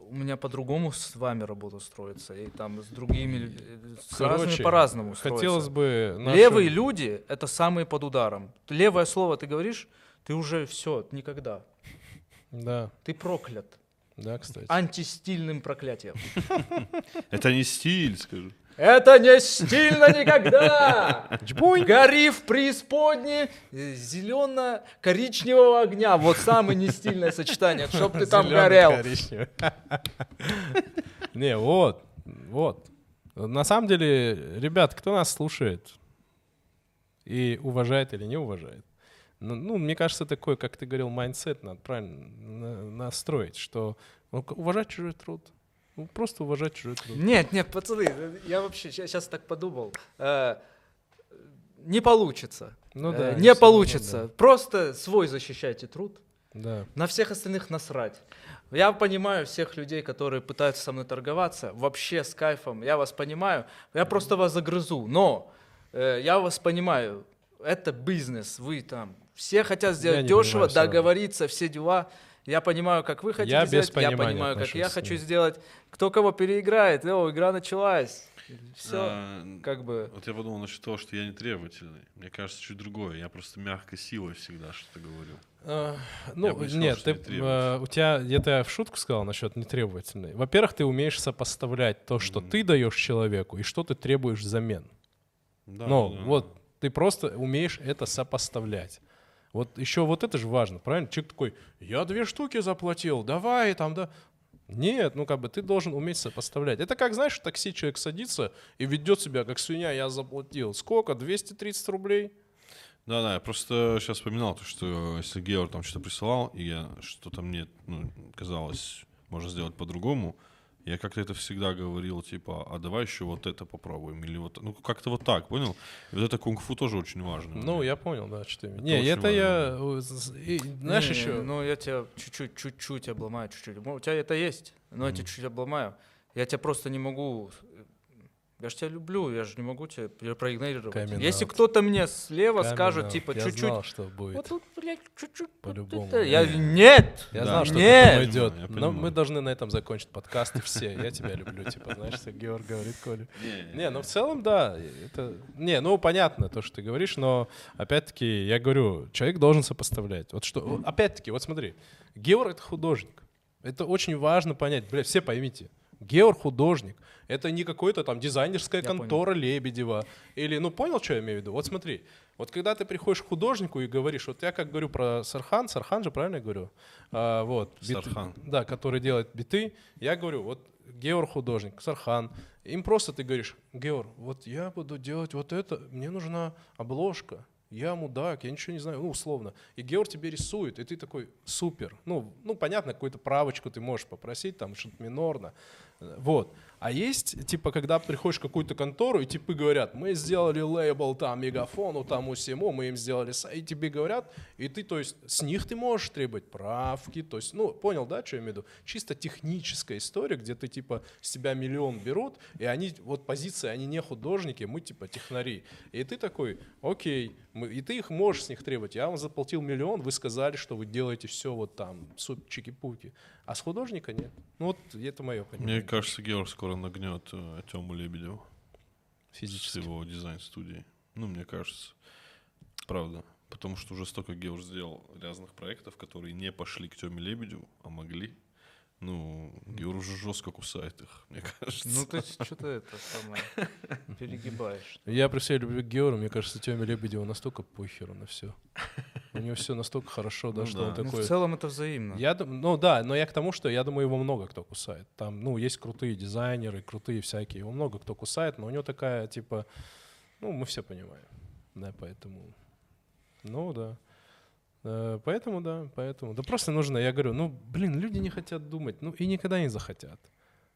у меня по-другому с вами работа строится, и там с другими э, с разными короче, по-разному хотелось строится. бы... нашим- Левые люди это самые под ударом. Левое слово ты говоришь, ты уже все, никогда. Да, Ты проклят. Да, кстати. Антистильным проклятием. Это не стиль, скажу. Это не стильно никогда! Гори в преисподней зелено-коричневого огня. Вот самое нестильное сочетание, чтоб ты там горел. Не, вот, вот. На самом деле, ребят, кто нас слушает и уважает или не уважает, ну, ну, мне кажется, такой, как ты говорил, mindset надо правильно на- настроить, что ну, уважать чужой труд. Ну, просто уважать чужой труд. Нет, нет, пацаны, я вообще сейчас так подумал. Э, Не получится. Ну Э, да, Не получится. равно, Просто свой защищайте труд. Да. На всех остальных насрать. Я понимаю всех людей, которые пытаются со мной торговаться, вообще с кайфом. Я вас понимаю. Я просто вас загрызу. Но э, я вас понимаю. Это бизнес. Вы там. Все хотят сделать дешево, понимаю, договориться, все дела. Я понимаю, как вы хотите Я без сделать. Я понимаю, как я хочу сделать. Кто кого переиграет. О, игра началась. Все. А, Как бы. Вот я подумал насчет того, что я не требовательный. Мне кажется, чуть другое. Я просто мягкой силой всегда что-то говорю. А, Ну, бы сказал, нет, ты, не э, у тебя, это я в шутку сказал насчет нетребовательной. Во-первых, ты умеешь сопоставлять то, что ты даешь человеку, и что ты требуешь взамен. Да, Ну, да. вот ты просто умеешь это сопоставлять. Вот еще вот это же важно, правильно? Человек такой, я две штуки заплатил, давай там, да. Нет, ну как бы ты должен уметь сопоставлять. Это как, знаешь, в такси человек садится и ведет себя как свинья, я заплатил. Сколько? 230 рублей? Да, да, я просто сейчас вспоминал, то, что если Георг там что-то присылал, и я что-то мне ну, казалось, можно сделать по-другому, я как-то это всегда говорил, типа, а давай еще вот это попробуем, или вот, ну, как-то вот так, понял? И вот это кунг-фу тоже очень важно. Ну, я понял, да, что ты имеешь. Не, это я... э, и, Знаешь, Не, еще... Ну, я тебя чуть-чуть, чуть-чуть обломаю, чуть-чуть. У тебя это есть, но я тебя чуть-чуть обломаю. Я тебя просто не могу... Я же тебя люблю, я же не могу тебя пр- проигнорировать. Coming Если out. кто-то мне слева Coming скажет, out. типа, Я чуть-чуть... знал, что будет. Вот тут, блядь, чуть-чуть. вот По-любому. это». Я... Не. Нет! Я Да. знал, что Нет! к идет. Я Но мы должны на этом закончить подкаст все. Я тебя люблю, типа, знаешь, что Георг говорит Коле. Не, ну в целом, да, это... Не, ну понятно то, что ты говоришь, но опять-таки, я говорю, человек должен сопоставлять. Вот что, вот опять-таки, вот смотри, Георг — это художник. Это очень важно понять. Бля, все поймите. Георг художник. Это не какой-то там дизайнерская Я понял. контора Лебедева. Или, ну понял, что я имею в виду? Вот смотри, вот когда ты приходишь к художнику и говоришь, вот я как говорю про Сархан, Сархан же, правильно я говорю? А, вот, Сархан. да, который делает биты. Я говорю, вот Георг художник, Сархан. Им просто ты говоришь, Георг, вот я буду делать вот это, мне нужна обложка. Я мудак, я ничего не знаю, ну, условно. И Георг тебе рисует, и ты такой, супер. Ну, ну понятно, какую-то правочку ты можешь попросить, там, что-то минорно. Вот. А есть, типа, когда приходишь в какую-то контору, и типы говорят, мы сделали лейбл там мегафону, там усему, мы им сделали сайт, и тебе говорят, и ты, то есть, с них ты можешь требовать правки, то есть, ну, понял, да, что я имею в виду? Чисто техническая история, где ты, типа, с тебя миллион берут, и они, вот позиции, они не художники, мы, типа, технари. И ты такой, окей, мы, и ты их можешь с них требовать. Я вам заплатил миллион, вы сказали, что вы делаете все вот там, суп, чики-пуки. А с художника нет. Ну, вот это мое понимание. Мне кажется, Георг скоро нагнет э, Тему Лебедеву с Физически. его дизайн-студией. Ну, мне кажется. Правда. Потому что уже столько Георг сделал разных проектов, которые не пошли к Теме Лебедеву, а могли. Ну, Георг уже жестко кусает их, мне кажется. Ну, ты что-то это самое перегибаешь. Я при всей любви к Георгу, мне кажется, Теме Лебедеву настолько похеру на все. У него все настолько хорошо, да, Ну что он да. Ну, такой... в целом это взаимно. Я, ну да, но я к тому, что я думаю, его много кто кусает. Там, ну, есть крутые дизайнеры, крутые всякие, его много кто кусает, но у него такая, типа, ну, мы все понимаем. Да, поэтому... Ну, да. Э, Поэтому, да, поэтому. Да просто нужно, я говорю, ну, блин, люди не хотят думать, ну, и никогда не захотят.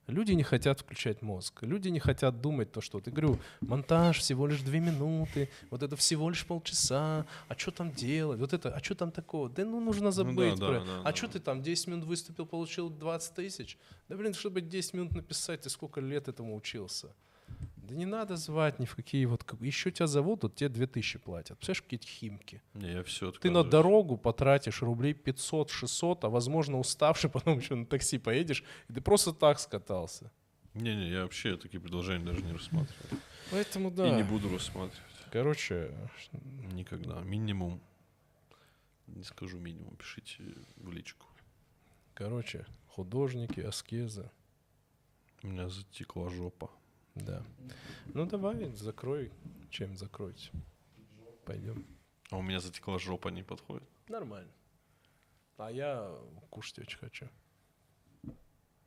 Люди не хотят включать мозг, люди не хотят думать то, что... Я говорю, монтаж всего лишь две минуты, вот это всего лишь полчаса, а что там делать, вот это, а что там такого? Да ну нужно забыть да, про... да, а да. что ты там 10 минут выступил, получил 20 тысяч? Да блин, чтобы 10 минут написать, ты сколько лет этому учился? Да не надо звать ни в какие вот... Еще тебя зовут, вот тебе 2000 платят. Представляешь, какие-то химки. Не, я все Ты на дорогу потратишь рублей 500-600, а возможно уставший, потом еще на такси поедешь, и ты просто так скатался. Не-не, я вообще такие предложения даже не рассматриваю. Поэтому И не буду рассматривать. Короче, Никогда. Минимум. Не скажу минимум, пишите в личку. короче, художники, аскезы, У меня затекла жопа. Да. Ну давай, закрой, чем закройте. Пойдем. А у меня затекла жопа, не подходит. Нормально. А я кушать очень хочу.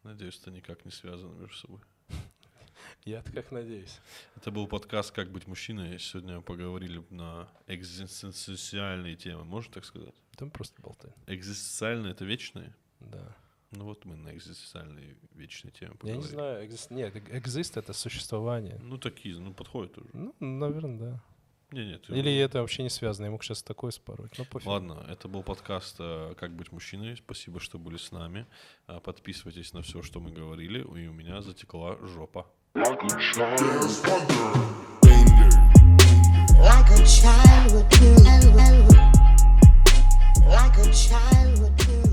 Надеюсь, это никак не связано между собой. я как надеюсь. Это был подкаст «Как быть мужчиной». Сегодня поговорили на экзистенциальные темы. Можно так сказать? Там просто болтай. Экзистенциальные — это вечные? Да. Ну вот мы на экзистенциальной вечной теме поговорили. Я не знаю, экзист... нет, э, экзист — это существование. Ну такие, ну подходит уже. Ну, наверное, да. Не, нет, Или его... это вообще не связано, я мог сейчас такое спороть. Ну, пофиг. Ладно, это был подкаст э, «Как быть мужчиной». Спасибо, что были с нами. Э, подписывайтесь на все, что мы говорили. И у меня затекла жопа. Like a child with you. Like a child with you.